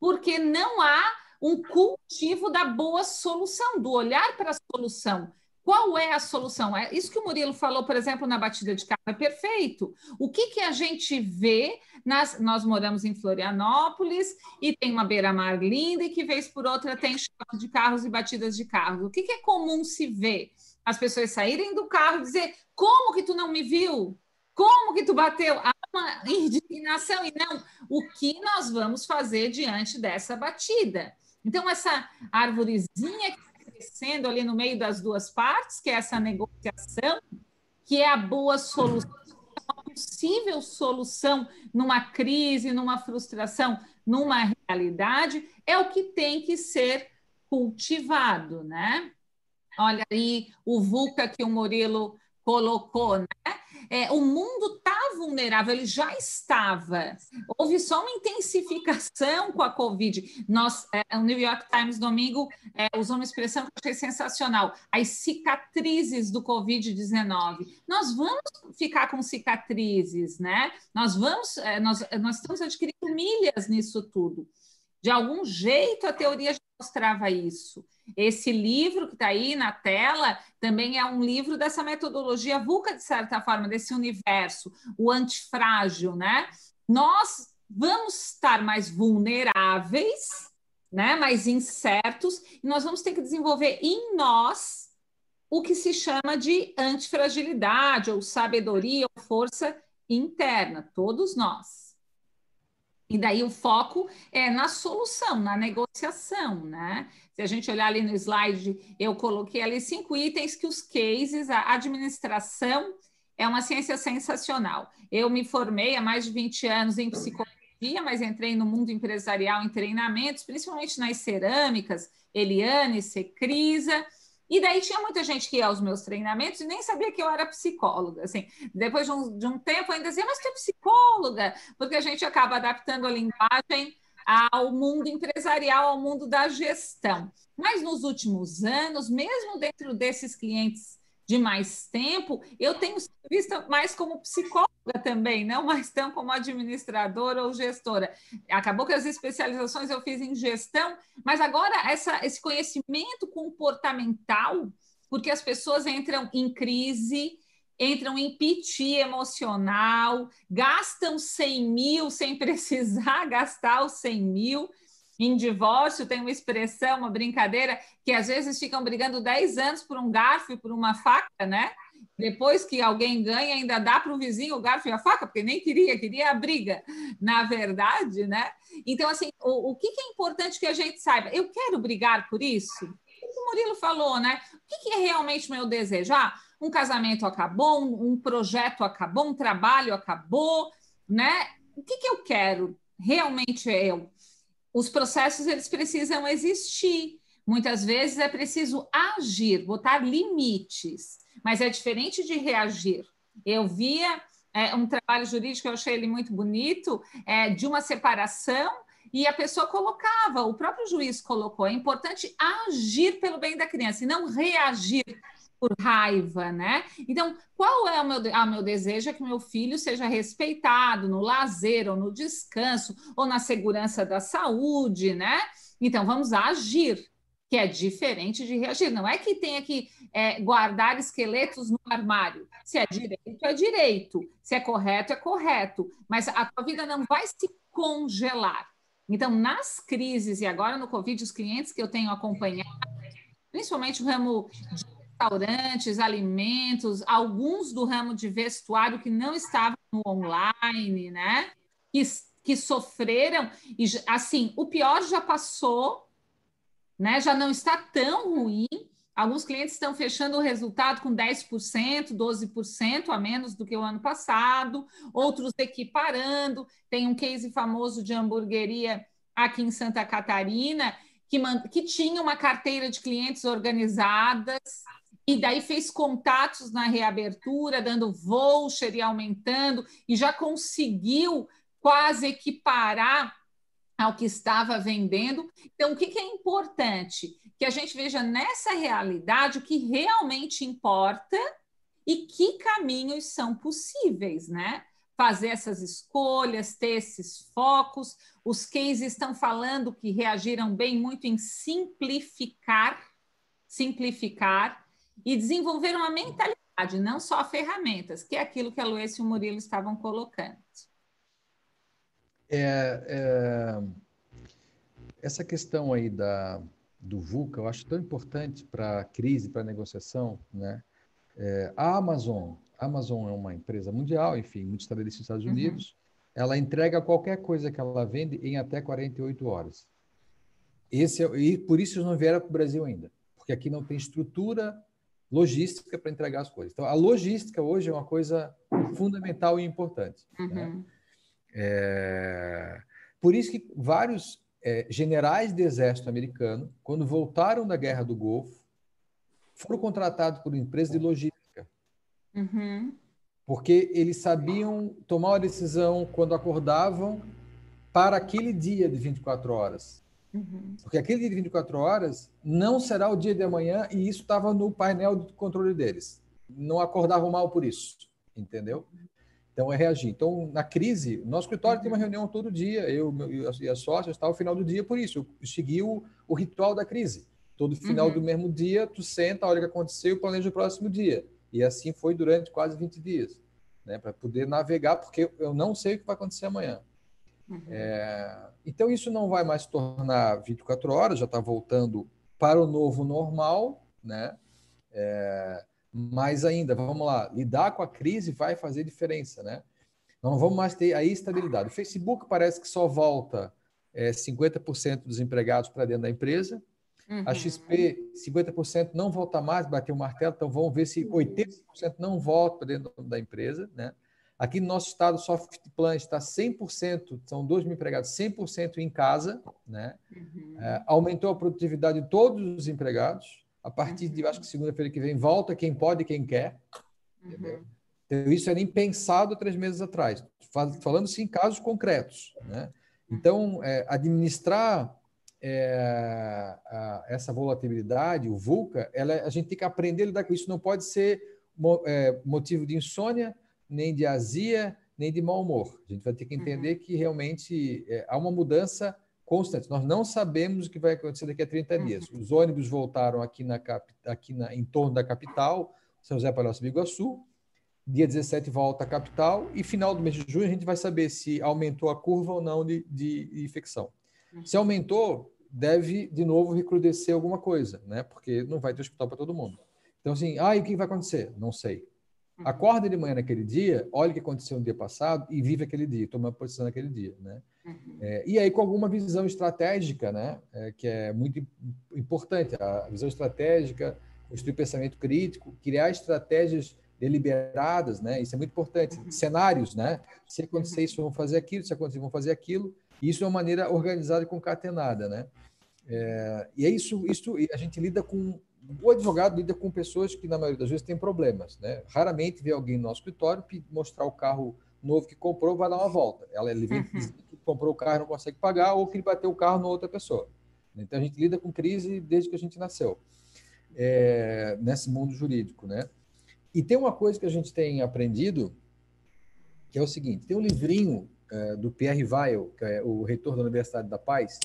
porque não há um cultivo da boa solução, do olhar para a solução. Qual é a solução? É isso que o Murilo falou, por exemplo, na batida de carro, é perfeito. O que, que a gente vê? Nas, nós moramos em Florianópolis e tem uma beira-mar linda e que vez por outra tem choque de carros e batidas de carros. O que, que é comum se ver? As pessoas saírem do carro e dizer: como que tu não me viu? Como que tu bateu? Há uma indignação e não o que nós vamos fazer diante dessa batida. Então, essa árvorezinha que acontecendo ali no meio das duas partes, que é essa negociação, que é a boa solução, uma possível solução numa crise, numa frustração, numa realidade, é o que tem que ser cultivado, né? Olha aí o VUCA que o Murilo colocou, né? É, o mundo está vulnerável, ele já estava. Houve só uma intensificação com a Covid. Nós, é, o New York Times domingo é, usou uma expressão que eu achei sensacional: as cicatrizes do Covid-19. Nós vamos ficar com cicatrizes, né? Nós vamos, é, nós, nós estamos adquirindo milhas nisso tudo. De algum jeito a teoria já mostrava isso. Esse livro que está aí na tela também é um livro dessa metodologia VUCA, de certa forma, desse universo, o antifrágil, né? Nós vamos estar mais vulneráveis, né? mais incertos, e nós vamos ter que desenvolver em nós o que se chama de antifragilidade, ou sabedoria, ou força interna, todos nós. E daí o foco é na solução, na negociação, né? Se a gente olhar ali no slide, eu coloquei ali cinco itens que os cases, a administração é uma ciência sensacional. Eu me formei há mais de 20 anos em psicologia, mas entrei no mundo empresarial em treinamentos, principalmente nas cerâmicas, Eliane, Secrisa, e daí tinha muita gente que ia aos meus treinamentos e nem sabia que eu era psicóloga. Assim, depois de um, de um tempo ainda dizia, mas tu é psicóloga, porque a gente acaba adaptando a linguagem ao mundo empresarial, ao mundo da gestão. Mas nos últimos anos, mesmo dentro desses clientes de mais tempo, eu tenho visto mais como psicóloga também, não mais tão como administradora ou gestora. Acabou que as especializações eu fiz em gestão, mas agora essa, esse conhecimento comportamental, porque as pessoas entram em crise, entram em piti emocional, gastam 100 mil sem precisar gastar os 100 mil. Em divórcio, tem uma expressão, uma brincadeira, que às vezes ficam brigando 10 anos por um garfo e por uma faca, né? Depois que alguém ganha, ainda dá para o vizinho o garfo e a faca, porque nem queria, queria a briga, na verdade, né? Então, assim, o, o que, que é importante que a gente saiba? Eu quero brigar por isso? O Murilo falou, né? O que, que é realmente meu desejo? Ah, um casamento acabou, um, um projeto acabou, um trabalho acabou, né? O que, que eu quero? Realmente eu os processos eles precisam existir. Muitas vezes é preciso agir, botar limites, mas é diferente de reagir. Eu via é, um trabalho jurídico, eu achei ele muito bonito, é, de uma separação, e a pessoa colocava, o próprio juiz colocou, é importante agir pelo bem da criança e não reagir por raiva, né? Então, qual é o meu, ah, meu desejo? É que meu filho seja respeitado no lazer, ou no descanso, ou na segurança da saúde, né? Então, vamos agir, que é diferente de reagir. Não é que tenha que é, guardar esqueletos no armário. Se é direito, é direito. Se é correto, é correto. Mas a tua vida não vai se congelar. Então, nas crises, e agora no Covid, os clientes que eu tenho acompanhado, principalmente o ramo de restaurantes, alimentos, alguns do ramo de vestuário que não estavam no online, né? Que, que sofreram e assim, o pior já passou, né? Já não está tão ruim. Alguns clientes estão fechando o resultado com 10%, 12% a menos do que o ano passado, outros equiparando. Tem um case famoso de hamburgueria aqui em Santa Catarina que, que tinha uma carteira de clientes organizadas, e daí fez contatos na reabertura, dando voucher e aumentando, e já conseguiu quase equiparar ao que estava vendendo. Então, o que, é importante? Que a gente veja nessa realidade o que realmente importa e que caminhos são possíveis, né? Fazer essas escolhas, ter esses focos. Os cases estão falando que reagiram bem muito em simplificar, simplificar e desenvolver uma mentalidade, não só ferramentas, que é aquilo que a Luiz e o Murilo estavam colocando. É, é, essa questão aí da, do VUCA eu acho tão importante para a crise, para a negociação. Né? É, a Amazon, a Amazon é uma empresa mundial, enfim, muito estabelecida nos Estados uhum. Unidos, uhum. ela entrega qualquer coisa que ela vende em até 48 horas. Esse é, e por isso eles não vieram para o Brasil ainda, porque aqui não tem estrutura logística para entregar as coisas. Então, a logística hoje é uma coisa fundamental e importante. Né? Uhum. Né? É... Por isso que vários é, generais do exército americano, quando voltaram da Guerra do Golfo, foram contratados por empresas de logística. Uhum. Porque eles sabiam tomar uma decisão quando acordavam para aquele dia de 24 horas. Uhum. Porque aquele dia de 24 horas não será o dia de amanhã e isso estava no painel de controle deles. Não acordavam mal por isso, entendeu? Então, é reagir. Então, na crise, nosso escritório tem uma reunião todo dia, eu e as sócias, está ao final do dia por isso. Eu segui o, o ritual da crise. Todo final uhum. do mesmo dia, tu senta, olha o que aconteceu e planeja o próximo dia. E assim foi durante quase 20 dias, né? para poder navegar, porque eu não sei o que vai acontecer amanhã. Uhum. É, então, isso não vai mais se tornar 24 horas, já está voltando para o novo normal, né? É, mas ainda, vamos lá, lidar com a crise vai fazer diferença, né? não vamos mais ter a estabilidade. O Facebook parece que só volta é, 50% dos empregados para dentro da empresa. Uhum. A XP, 50% não volta mais, bateu o martelo, então vamos ver se 80% não volta para dentro da empresa. Né? Aqui no nosso estado, o Softplan está 100%, são 2 mil empregados, 100% em casa. Né? Uhum. É, aumentou a produtividade de todos os empregados. A partir de, acho que segunda-feira que vem, volta quem pode quem quer. Uhum. Então, isso era impensado três meses atrás. Falando-se em casos concretos. Né? Então, é, administrar é, a, essa volatilidade, o VUCA, ela, a gente tem que aprender a lidar com isso. Não pode ser mo, é, motivo de insônia, nem de azia, nem de mau humor. A gente vai ter que entender uhum. que realmente é, há uma mudança constante. Nós não sabemos o que vai acontecer daqui a 30 uhum. dias. Os ônibus voltaram aqui, na, aqui na, em torno da capital, São José Palhoça do Iguaçu. Dia 17 volta à capital e final do mês de junho a gente vai saber se aumentou a curva ou não de, de infecção. Uhum. Se aumentou, deve de novo recrudescer alguma coisa, né? Porque não vai ter hospital para todo mundo. Então, assim, ah, e o que vai acontecer? Não sei. Uhum. Acorda de manhã naquele dia, olha o que aconteceu no dia passado e vive aquele dia, toma posição naquele dia, né? Uhum. É, e aí com alguma visão estratégica, né? É, que é muito importante. A visão estratégica, construir pensamento crítico, criar estratégias deliberadas, né? Isso é muito importante. Uhum. Cenários, né? Se acontecer isso, vão fazer aquilo. Se acontecer, vão fazer aquilo. E isso é uma maneira organizada e concatenada, né? É, e é isso, isso a gente lida com o advogado lida com pessoas que, na maioria das vezes, têm problemas. Né? Raramente vê alguém no nosso escritório mostrar o carro novo que comprou, vai dar uma volta. Ela, ele vem uhum. que comprou o carro e não consegue pagar, ou que ele bateu o carro na outra pessoa. Então, a gente lida com crise desde que a gente nasceu, é, nesse mundo jurídico. Né? E tem uma coisa que a gente tem aprendido, que é o seguinte: tem um livrinho é, do Pierre Weil, que é o reitor da Universidade da Paz,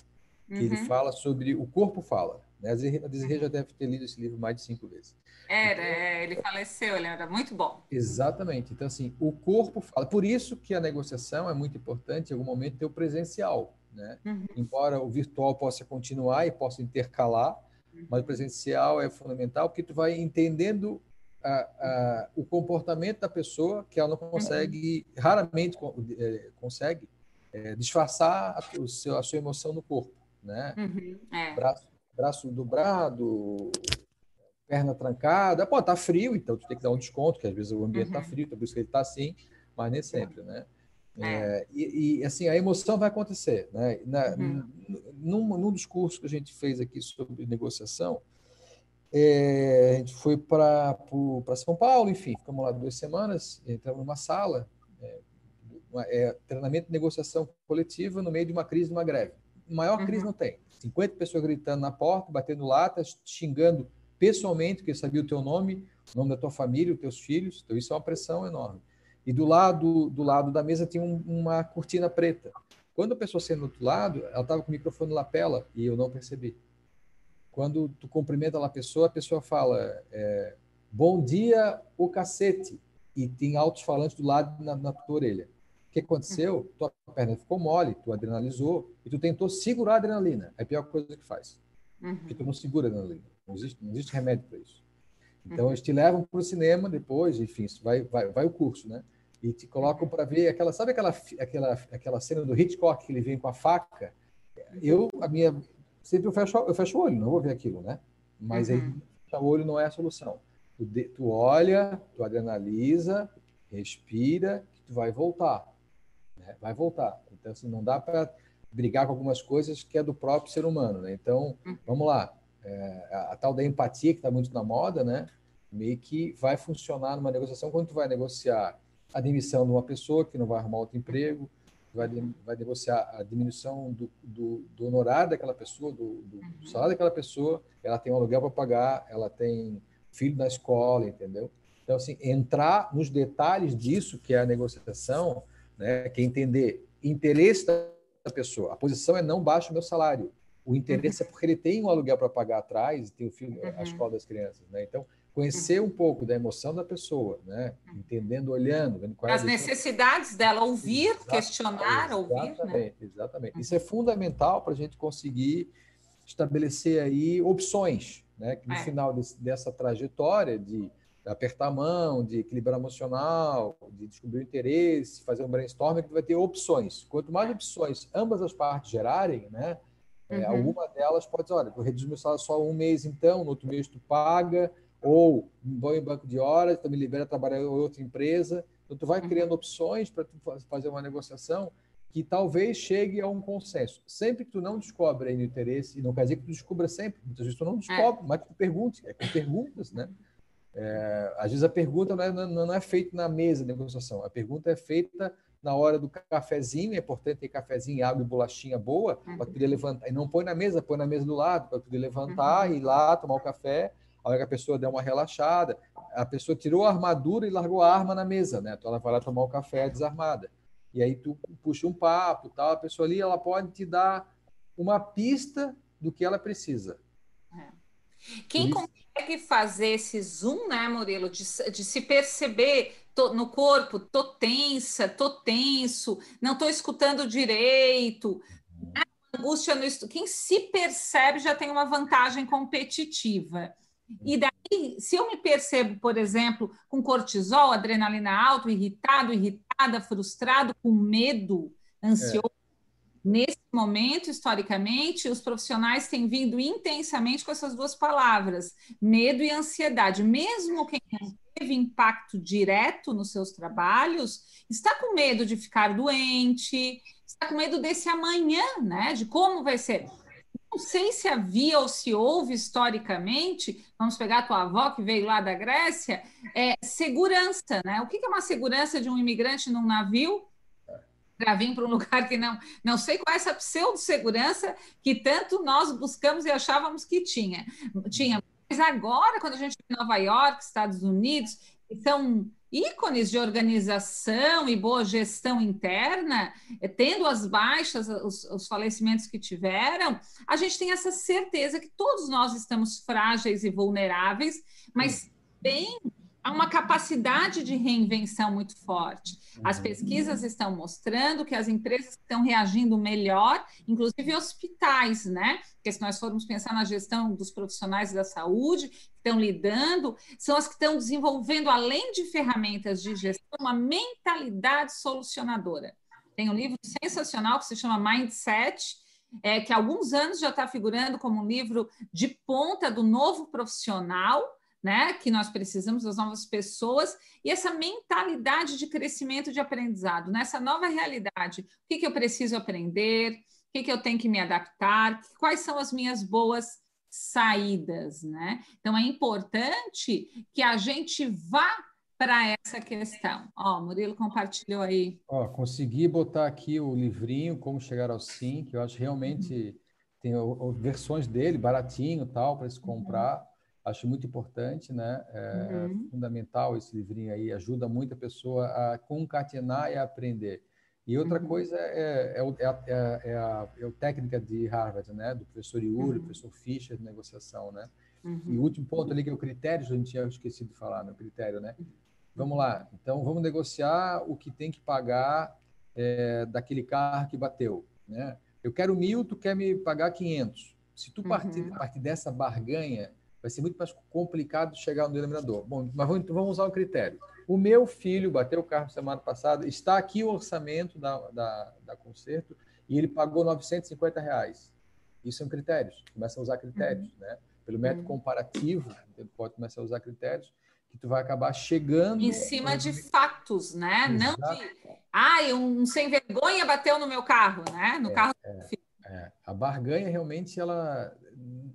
que uhum. ele fala sobre o corpo fala. Né? A Desirê já deve ter lido esse livro mais de cinco vezes. Era, então, é, ele faleceu, ele era muito bom. Exatamente. Então, assim, o corpo fala. Por isso que a negociação é muito importante, em algum momento, ter o presencial. Né? Uhum. Embora o virtual possa continuar e possa intercalar, uhum. mas o presencial é fundamental, porque tu vai entendendo a, a, o comportamento da pessoa, que ela não consegue, uhum. raramente é, consegue, é, disfarçar a, o seu, a sua emoção no corpo. Né? Uhum. É. Braço braço dobrado, perna trancada. Pô, tá frio, então tu tem que dar um desconto, que às vezes o ambiente tá uhum. tá frio, então por isso que ele tá assim, mas nem sempre, né? É. É, e, e, assim, a emoção vai acontecer. Né? Na, uhum. num, num dos cursos que a gente fez aqui sobre negociação, é, a gente foi para São Paulo, enfim, ficamos lá duas semanas, entramos numa sala, é, uma, é, treinamento de negociação coletiva no meio de uma crise, de uma greve. Maior crise uhum. não tem. 50 pessoas gritando na porta, batendo latas, xingando pessoalmente, porque sabia o teu nome, o nome da tua família, os teus filhos. Então, isso é uma pressão enorme. E do lado, do lado da mesa tinha um, uma cortina preta. Quando a pessoa saiu do outro lado, ela estava com o microfone lapela e eu não percebi. quando tu cumprimenta a pessoa, a pessoa fala é, bom dia, o cacete, e tem altos-falantes do lado na, na tua orelha. O que aconteceu? Tua perna ficou mole, tu adrenalizou e tu tentou segurar a adrenalina. É a pior coisa que faz. Uhum. Porque tu não segura a adrenalina. Não existe, não existe remédio para isso. Então, uhum. eles te levam para o cinema depois, enfim, vai, vai, vai o curso, né? E te colocam para ver aquela, sabe aquela, aquela, aquela cena do Hitchcock que ele vem com a faca? Eu, a minha, sempre eu fecho, eu fecho o olho, não vou ver aquilo, né? Mas uhum. aí, fechar o olho não é a solução. Tu, de, tu olha, tu adrenaliza, respira, que tu vai voltar? Vai voltar. Então, assim, não dá para brigar com algumas coisas que é do próprio ser humano, né? Então, hum. vamos lá. É, a, a, tal da empatia que está muito na moda, né? Meio que vai funcionar numa negociação quando tu vai negociar a demissão de uma pessoa que não vai arrumar outro emprego, vai, vai negociar a diminuição do, do, do honorário daquela pessoa, do, do, do, salário daquela pessoa, ela tem um aluguel para pagar, ela tem filho na escola, entendeu? Então, assim, entrar nos detalhes disso, que é a negociação, né? que é entender interesse da pessoa. A posição é não baixa o meu salário. O interesse uhum. é porque ele tem um aluguel para pagar atrás, tem o filho, uhum. a escola das crianças, né? Então, conhecer um pouco da emoção da pessoa, né? Entendendo, olhando, vendo qual é as necessidades dela, ouvir, exatamente, questionar, ouvir, né? Exatamente, exatamente. Isso é fundamental para a gente conseguir estabelecer aí opções, né? Que no é. final desse, dessa trajetória de apertar a mão, de equilibrar emocional, de descobrir o interesse, fazer um brainstorming, que vai ter opções. Quanto mais opções ambas as partes gerarem, né? É, uhum. alguma delas pode dizer, olha, eu reduzo meu salário só um mês então, no outro mês tu paga, ou vou em banco de horas, tu me libera trabalhar em outra empresa. Então, tu vai uhum. criando opções para fazer uma negociação que talvez chegue a um consenso. Sempre que tu não descobre o interesse, e não quer dizer que tu descubra sempre, muitas vezes tu não descobre, é. mas tu pergunte, é com perguntas, né? É, às vezes a pergunta não é, não é feita na mesa de negociação, a pergunta é feita na hora do cafezinho, é importante ter cafezinho, água e bolachinha boa, uhum. para poder levantar. E não põe na mesa, põe na mesa do lado, para poder levantar, uhum. ir lá, tomar o café. A hora que a pessoa der uma relaxada, a pessoa tirou a armadura e largou a arma na mesa, né? Então ela vai lá tomar o café desarmada. E aí tu puxa um papo, tal, a pessoa ali ela pode te dar uma pista do que ela precisa. É. Quem Isso consegue fazer esse zoom, né, Murilo, de, de se perceber tô, no corpo, tô tensa, tô tenso, não tô escutando direito, né? angústia no estudo. Quem se percebe já tem uma vantagem competitiva. E daí, se eu me percebo, por exemplo, com cortisol, adrenalina alto, irritado, irritada, frustrado, com medo, ansioso, Nesse momento, historicamente, os profissionais têm vindo intensamente com essas duas palavras, medo e ansiedade. Mesmo quem teve impacto direto nos seus trabalhos, está com medo de ficar doente, está com medo desse amanhã, né? De como vai ser. Não sei se havia ou se houve historicamente, vamos pegar a tua avó que veio lá da Grécia, é, segurança, né? O que é uma segurança de um imigrante num navio? Para vir para um lugar que não, não sei qual é essa pseudo-segurança que tanto nós buscamos e achávamos que tinha. tinha. Mas agora, quando a gente em Nova York, Estados Unidos, que são ícones de organização e boa gestão interna, eh, tendo as baixas, os, os, falecimentos que tiveram, a gente tem essa certeza que todos nós estamos frágeis e vulneráveis, mas bem há uma capacidade de reinvenção muito forte. As uhum. pesquisas estão mostrando que as empresas estão reagindo melhor, inclusive hospitais, né? Porque se nós formos pensar na gestão dos profissionais da saúde, que estão lidando, são as que estão desenvolvendo, além de ferramentas de gestão, uma mentalidade solucionadora. Tem um livro sensacional que se chama Mindset, é, que há alguns anos já está figurando como um livro de ponta do novo profissional, né? Que nós precisamos das novas pessoas e essa mentalidade de crescimento de aprendizado, nessa nova realidade. O que, que eu preciso aprender? O que, que eu tenho que me adaptar? Quais são as minhas boas saídas, né? Então é importante que a gente vá para essa questão. Ó, Murilo compartilhou aí. Ó, consegui botar aqui o livrinho Como Chegar ao Sim, que eu acho realmente uhum. tem o, o, versões dele baratinho, tal, para se comprar. Uhum acho muito importante, né? É uhum. fundamental esse livrinho aí, ajuda muito a pessoa a concatenar e a aprender. E outra uhum. coisa é, é, é, a, é, a, é a técnica de Harvard, né? Do professor Yuri, uhum. professor Fischer de negociação, né? Uhum. E o último ponto ali que é o critério, a gente tinha esquecido de falar, né? critério, né? Vamos lá. Então, vamos negociar o que tem que pagar é, daquele carro que bateu, né? Eu quero mil, tu quer me pagar 500. Se tu partir, uhum. partir dessa barganha, vai ser muito mais complicado chegar no denominador. Bom, mas vamos, vamos usar o critério. O meu filho bateu o carro semana passada, está aqui o orçamento da, da, da conserto e ele pagou 950 reais. Isso são critérios. Começa a usar critérios, uhum. né? Pelo método uhum. comparativo, pode começar a usar critérios que tu vai acabar chegando em cima de fatos, né? Exato. Não de, ai, um sem vergonha bateu no meu carro, né? No é, carro. É, é. A barganha realmente ela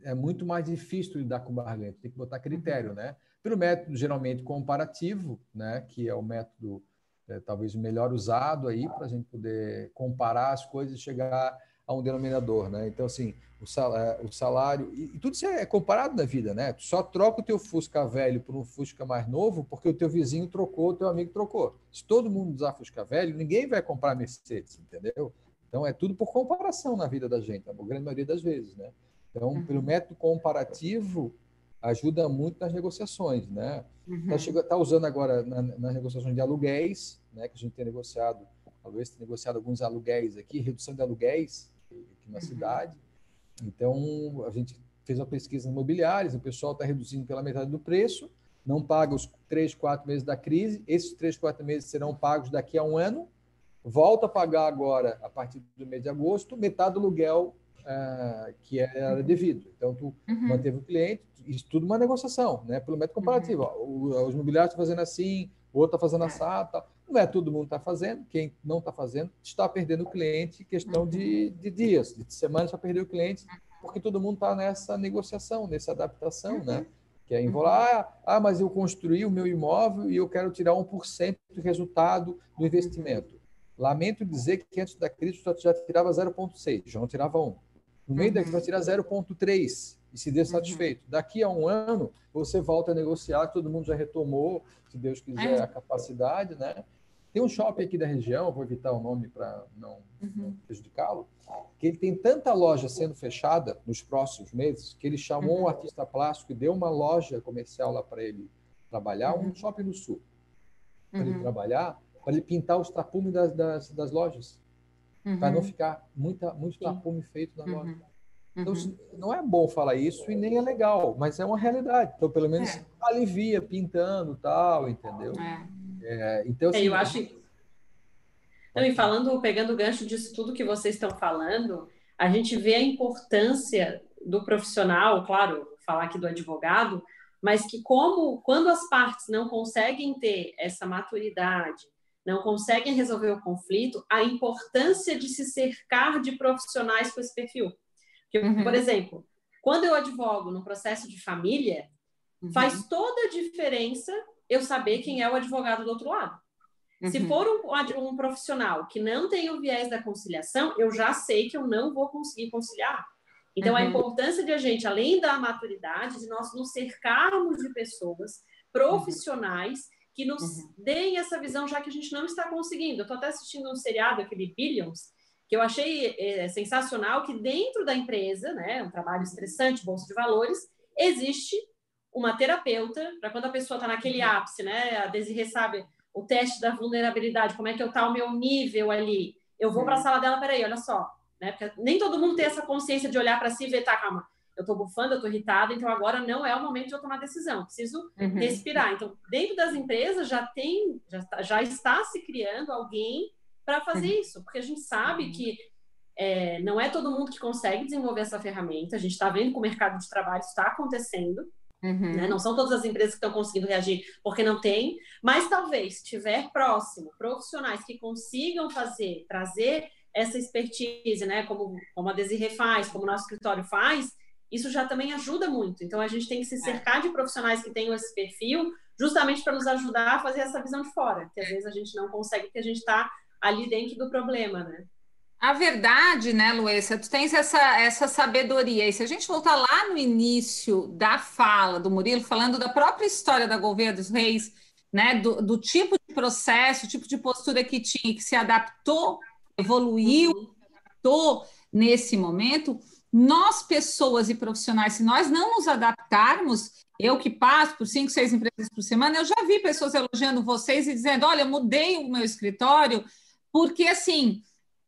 é muito mais difícil lidar com barganha. Tem que botar critério, uhum. né? Pelo método geralmente comparativo, né? Que é o método é, talvez melhor usado aí para a gente poder comparar as coisas e chegar a um denominador, né? Então assim o salário, o salário e, e, tudo isso é comparado na vida, né? Tu só troca o teu Fusca velho por um Fusca mais novo porque o teu vizinho trocou, o teu amigo trocou. Se todo mundo usar Fusca velho, ninguém vai comprar Mercedes, entendeu? Então é tudo por comparação na vida da gente, a grande maioria das vezes, né? Então, uhum. pelo método comparativo, ajuda muito nas negociações, né? Está uhum. tá usando agora na, nas negociações de aluguéis, né? Que a gente tem negociado, a Luiz tem negociado alguns aluguéis aqui, redução de aluguéis aqui na uhum. cidade. Então, a gente fez uma pesquisa imobiliária, o pessoal está reduzindo pela metade do preço, não paga os três, quatro meses da crise, esses três, quatro meses serão pagos daqui a um ano, volta a pagar agora, a partir do mês de agosto, metade do aluguel uh, que era devido. Então, tu uhum. manteve o cliente, isso tudo uma negociação, né? pelo método comparativo. Uhum. Ó, os imobiliários estão fazendo assim, o outro está fazendo assado, tal. Não é todo mundo está fazendo, quem não está fazendo está perdendo o cliente questão de, de dias, de semanas para perder o cliente, porque todo mundo está nessa negociação, nessa adaptação, né? Que é enrolar, ah, ah, mas eu construí o meu imóvel e eu quero tirar 1% do resultado do investimento. Lamento dizer que antes da crise já tirava 0,6, já não tirava 1. No meio daqui vai tirar 0,3 e se der satisfeito. Daqui a um ano, você volta a negociar, todo mundo já retomou, se Deus quiser, a capacidade, né? Tem um shopping aqui da região, vou evitar o nome para não, uhum. não prejudicá-lo, que ele tem tanta loja sendo fechada nos próximos meses que ele chamou uhum. um artista plástico e deu uma loja comercial lá para ele trabalhar, uhum. um shopping no sul, para ele uhum. trabalhar, para ele pintar os tapumes das, das, das lojas, para não uhum. ficar muita, muito tapume feito na loja. Uhum. Então, não é bom falar isso e nem é legal, mas é uma realidade. Então, pelo menos é. alivia pintando tal, entendeu? É. É, então, assim, eu acho. Não, e falando, pegando o gancho disso tudo que vocês estão falando, a gente vê a importância do profissional, claro, falar aqui do advogado, mas que como quando as partes não conseguem ter essa maturidade, não conseguem resolver o conflito, a importância de se cercar de profissionais com esse perfil. Porque, uhum. Por exemplo, quando eu advogo no processo de família, uhum. faz toda a diferença eu saber quem é o advogado do outro lado. Uhum. Se for um, um, profissional que não tem o viés da conciliação, eu já sei que eu não vou conseguir conciliar. Então, uhum. a importância de a gente, além da maturidade, de nós nos cercarmos de pessoas profissionais uhum. Que nos uhum. deem essa visão, já que a gente não está conseguindo. Eu estou até assistindo um seriado, aquele Billions, que eu achei é, sensacional, que dentro da empresa, né, um trabalho estressante, bolsa de valores, existe uma terapeuta, para quando a pessoa está naquele uhum. ápice, né? A Desirê sabe o teste da vulnerabilidade, como é que eu tá o meu nível ali. Eu vou para a uhum. sala dela, peraí, olha só, né? Porque nem todo mundo tem essa consciência de olhar para si e ver, tá, calma, eu estou bufando, eu estou irritada, então agora não é o momento de eu tomar decisão, preciso uhum. respirar. Então, dentro das empresas já tem, já, tá, já está se criando alguém para fazer uhum. isso, porque a gente sabe que é, não é todo mundo que consegue desenvolver essa ferramenta, a gente está vendo que o mercado de trabalho está acontecendo, Uhum. Né? Não são todas as empresas que estão conseguindo reagir porque não tem, mas talvez estiver próximo profissionais que consigam fazer, trazer essa expertise, né? Como, como a Desirê faz, como o nosso escritório faz, isso já também ajuda muito. Então a gente tem que se é. cercar de profissionais que tenham esse perfil, justamente para nos ajudar a fazer essa visão de fora, que às vezes a gente não consegue porque a gente está ali dentro do problema, né? A verdade, né, Luísa, tu tens essa, essa sabedoria. E se a gente voltar lá no início da fala do Murilo, falando da própria história da Gouveia dos Reis, né, do, do tipo de processo, tipo de postura que tinha, que se adaptou, evoluiu, uhum. adaptou nesse momento, nós, pessoas e profissionais, se nós não nos adaptarmos, eu que passo por cinco, seis empresas por semana, eu já vi pessoas elogiando vocês e dizendo: olha, eu mudei o meu escritório, porque assim.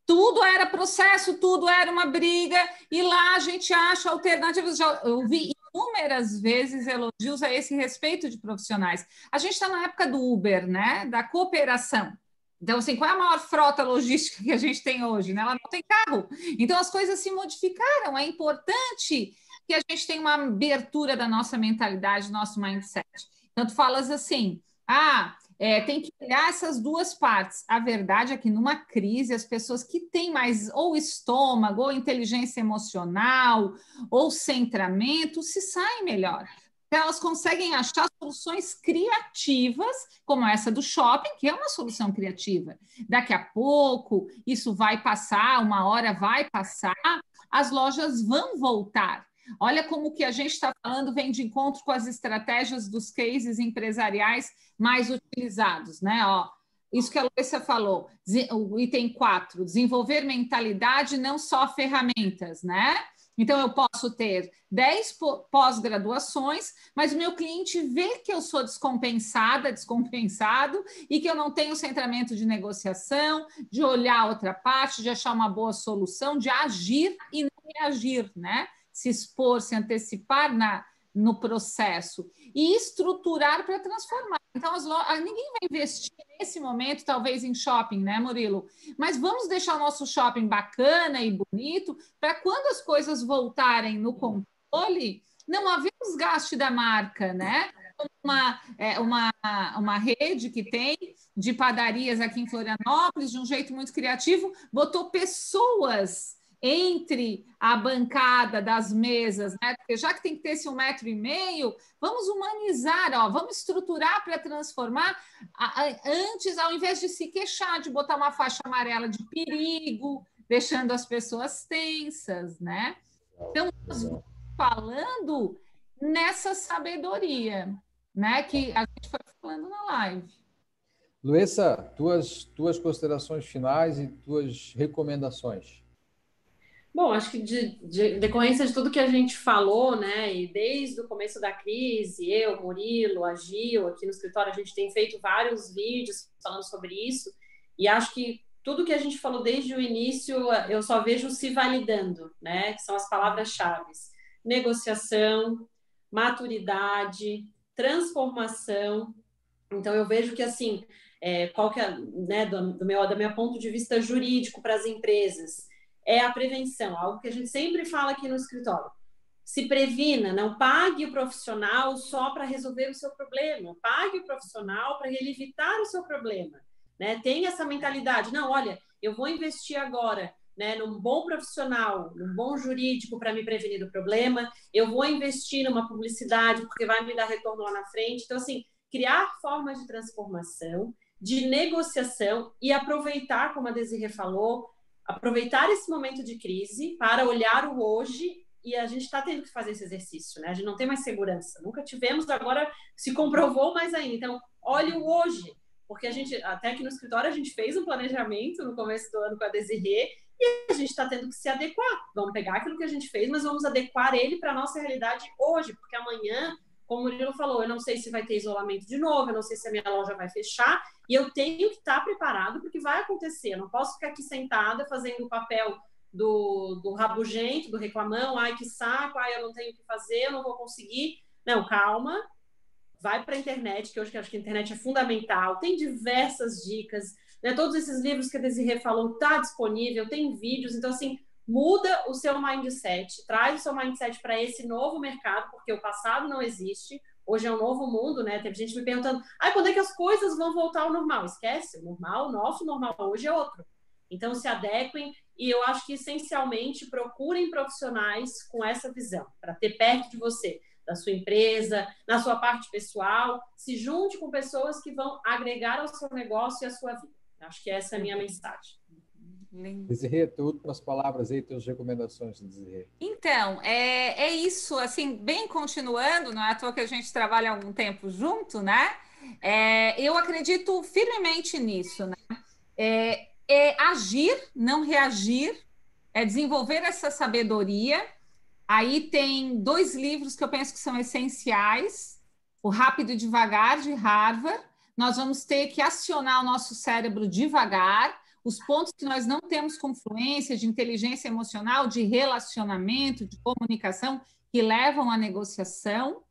Tudo era processo, tudo era uma briga, e lá a gente acha alternativas. Já ouvi inúmeras vezes elogios a esse respeito de profissionais. A gente está na época do Uber, né? Da cooperação. Então, assim, qual é a maior frota logística que a gente tem hoje? Né? Ela não tem carro. Então, as coisas se modificaram. É importante que a gente tenha uma abertura da nossa mentalidade, nosso mindset. Então, tu falas assim, ah, é, tem que olhar essas duas partes. A verdade é que numa crise, as pessoas que têm mais ou estômago, ou inteligência emocional, ou centramento, se saem melhor elas conseguem achar soluções criativas, como essa do shopping, que é uma solução criativa. Daqui a pouco, isso vai passar, uma hora vai passar, as lojas vão voltar. Olha como que a gente está falando vem de encontro com as estratégias dos cases empresariais mais utilizados, né? Ó, isso que a Luísa falou, o item 4, desenvolver mentalidade, não só ferramentas, né? Então, eu posso ter 10 pós-graduações, mas o meu cliente vê que eu sou descompensada, descompensado, e que eu não tenho centramento de negociação, de olhar outra parte, de achar uma boa solução, de agir e não reagir, né? Se expor, se antecipar na, no processo e estruturar para transformar. Então, as lo... ninguém vai investir nesse momento, talvez em shopping, né, Murilo? Mas vamos deixar o nosso shopping bacana e bonito para quando as coisas voltarem no controle, não haver desgaste da marca, né? Uma, é, uma, uma rede que tem de padarias aqui em Florianópolis, de um jeito muito criativo, botou pessoas entre a bancada das mesas, né? Porque já que tem que ter esse um metro e meio, vamos humanizar, ó, vamos estruturar para transformar. Antes, ao invés de se queixar, de botar uma faixa amarela de perigo, deixando as pessoas tensas, né? Então, falando nessa sabedoria, né? Que a gente foi falando na live. Luísa, tuas, tuas considerações finais e tuas recomendações. Bom, acho que de, de, decorrência de tudo que a gente falou, né, e desde o começo da crise, eu, Murilo, a Gil, aqui no escritório, a gente tem feito vários vídeos falando sobre isso, e acho que tudo que a gente falou desde o início, eu só vejo se validando, né, que são as palavras-chave: negociação, maturidade, transformação. Então, eu vejo que, assim, é, qual que é, né, do, do meu, do meu ponto de vista jurídico para as empresas, é a prevenção, algo que a gente sempre fala aqui no escritório. Se previna, não pague o profissional só para resolver o seu problema, pague o profissional para ele evitar o seu problema. Né? Tenha essa mentalidade, não, olha, eu vou investir agora né, num bom profissional, num bom jurídico para me prevenir do problema, eu vou investir numa publicidade porque vai me dar retorno lá na frente. Então, assim, criar formas de transformação, de negociação e aproveitar, como a Desirê falou, aproveitar esse momento de crise para olhar o hoje e a gente está tendo que fazer esse exercício, né? A gente não tem mais segurança, nunca tivemos, agora se comprovou mais ainda. Então, olhe o hoje, porque a gente, até aqui no escritório, a gente fez um planejamento no começo do ano com a Desirê e a gente está tendo que se adequar. Vamos pegar aquilo que a gente fez, mas vamos adequar ele para a nossa realidade hoje, porque amanhã como o Murilo falou, eu não sei se vai ter isolamento de novo, eu não sei se a minha loja vai fechar, e eu tenho que estar preparado porque vai acontecer. Eu não posso ficar aqui sentada fazendo o papel do, do rabugento, do reclamão, ai que saco, ai eu não tenho o que fazer, eu não vou conseguir. Não, calma, vai para a internet, que hoje que acho que a internet é fundamental, tem diversas dicas, né? Todos esses livros que a Desirê falou tá disponível, tem vídeos, então assim, muda o seu mindset, traz o seu mindset para esse novo mercado, porque o passado não existe, hoje é um novo mundo, né? Teve gente me perguntando, ah, quando é que as coisas vão voltar ao normal? Esquece, o normal, o nosso normal hoje é outro. Então se adequem e eu acho que essencialmente procurem profissionais com essa visão, para ter perto de você, da sua empresa, na sua parte pessoal, se junte com pessoas que vão agregar ao seu negócio e à sua vida. Acho que essa é a minha mensagem. Desirê, últimas palavras aí, tuas recomendações, Desirê. Então, é, é isso, assim, bem continuando, não é à toa que a gente trabalha algum tempo junto, né? É, eu acredito firmemente nisso, né? É, é agir, não reagir, é desenvolver essa sabedoria. Aí tem dois livros que eu penso que são essenciais: O Rápido e Devagar, de Harvard. Nós vamos ter que acionar o nosso cérebro devagar, os pontos que nós não temos confluência de inteligência emocional, de relacionamento, de comunicação, que levam à negociação.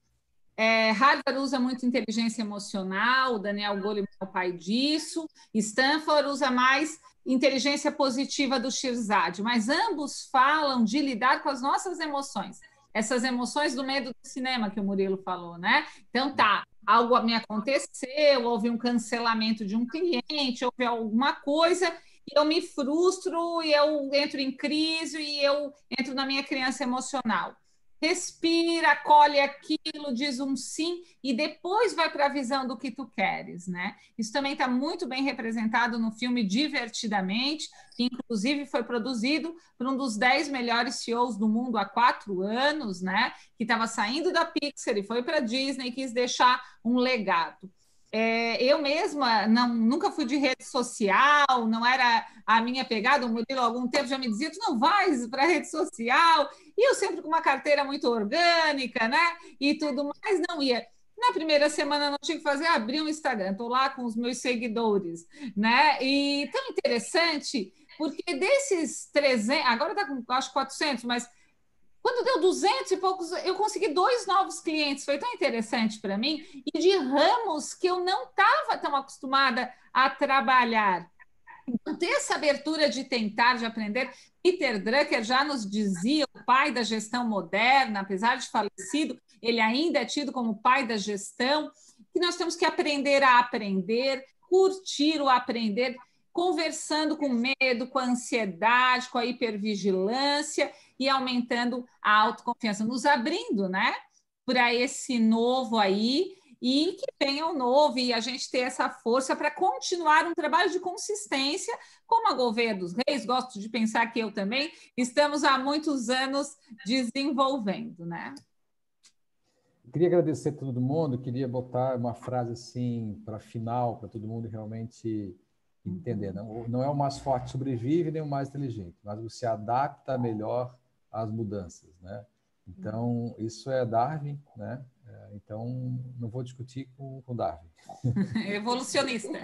É, Harvard usa muito inteligência emocional, Daniel Goleman é o pai disso, Stanford usa mais inteligência positiva do Shirzad, mas ambos falam de lidar com as nossas emoções, essas emoções do medo do cinema que o Murilo falou, né? Então tá, algo me aconteceu, houve um cancelamento de um cliente, houve alguma coisa, eu me frustro, e eu entro em crise, e eu entro na minha criança emocional respira, colhe aquilo, diz um sim e depois vai para a visão do que tu queres, né? Isso também está muito bem representado no filme Divertidamente, que inclusive foi produzido por um dos dez melhores CEOs do mundo há quatro anos, né? Que estava saindo da Pixar e foi para a Disney e quis deixar um legado. É, eu mesma não, nunca fui de rede social, não era a minha pegada. O há algum tempo, já me dizia: tu não vais para rede social. E eu sempre com uma carteira muito orgânica, né? E tudo mais, não ia. Na primeira semana não tinha que fazer, abrir um Instagram, estou lá com os meus seguidores, né? E tão interessante, porque desses 300, agora está com acho 400, mas quando deu 200 e poucos, eu consegui dois novos clientes. Foi tão interessante para mim. E de ramos que eu não estava tão acostumada a trabalhar. Então, ter essa abertura de tentar, de aprender. Peter Drucker já nos dizia, o pai da gestão moderna, apesar de falecido, ele ainda é tido como pai da gestão, que nós temos que aprender a aprender, curtir o aprender, conversando com medo, com a ansiedade, com a hipervigilância e aumentando a autoconfiança, nos abrindo, né, para esse novo aí e que venha o novo e a gente ter essa força para continuar um trabalho de consistência, como a Gouveia dos Reis, gosto de pensar que eu também, estamos há muitos anos desenvolvendo, né? Queria agradecer a todo mundo, queria botar uma frase assim para final, para todo mundo realmente entender. Não, não é o mais forte sobrevive, nem o mais inteligente, mas você adapta melhor às mudanças, né? Então, isso é Darwin, né? É, então, não vou discutir com, com Darwin. Evolucionista.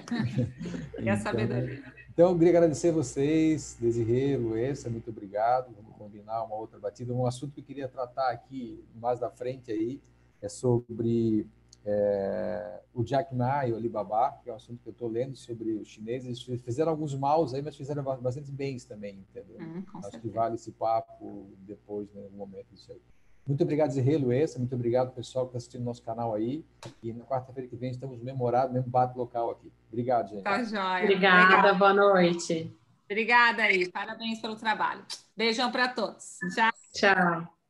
e a sabedoria. Então, então, eu queria agradecer a vocês, Desirê, Luessa, muito obrigado. Vamos combinar uma outra batida. Um assunto que eu queria tratar aqui mais da frente aí é sobre é, o Jack Ma e o Alibaba, que é um assunto que eu estou lendo sobre os chineses. Fizeram alguns maus aí, mas fizeram bastante bens também, entendeu? Hum, Acho certeza. que vale esse papo depois, né, no momento disso aí. Muito obrigado, Zé Luessa. Muito obrigado, pessoal, que está assistindo nosso canal aí. E na quarta-feira que vem estamos memorando mesmo bate local aqui. Obrigado, gente. Tá. Obrigada, Obrigada. boa noite. Obrigada aí. Parabéns pelo trabalho. Beijão para todos. Tchau. Tchau.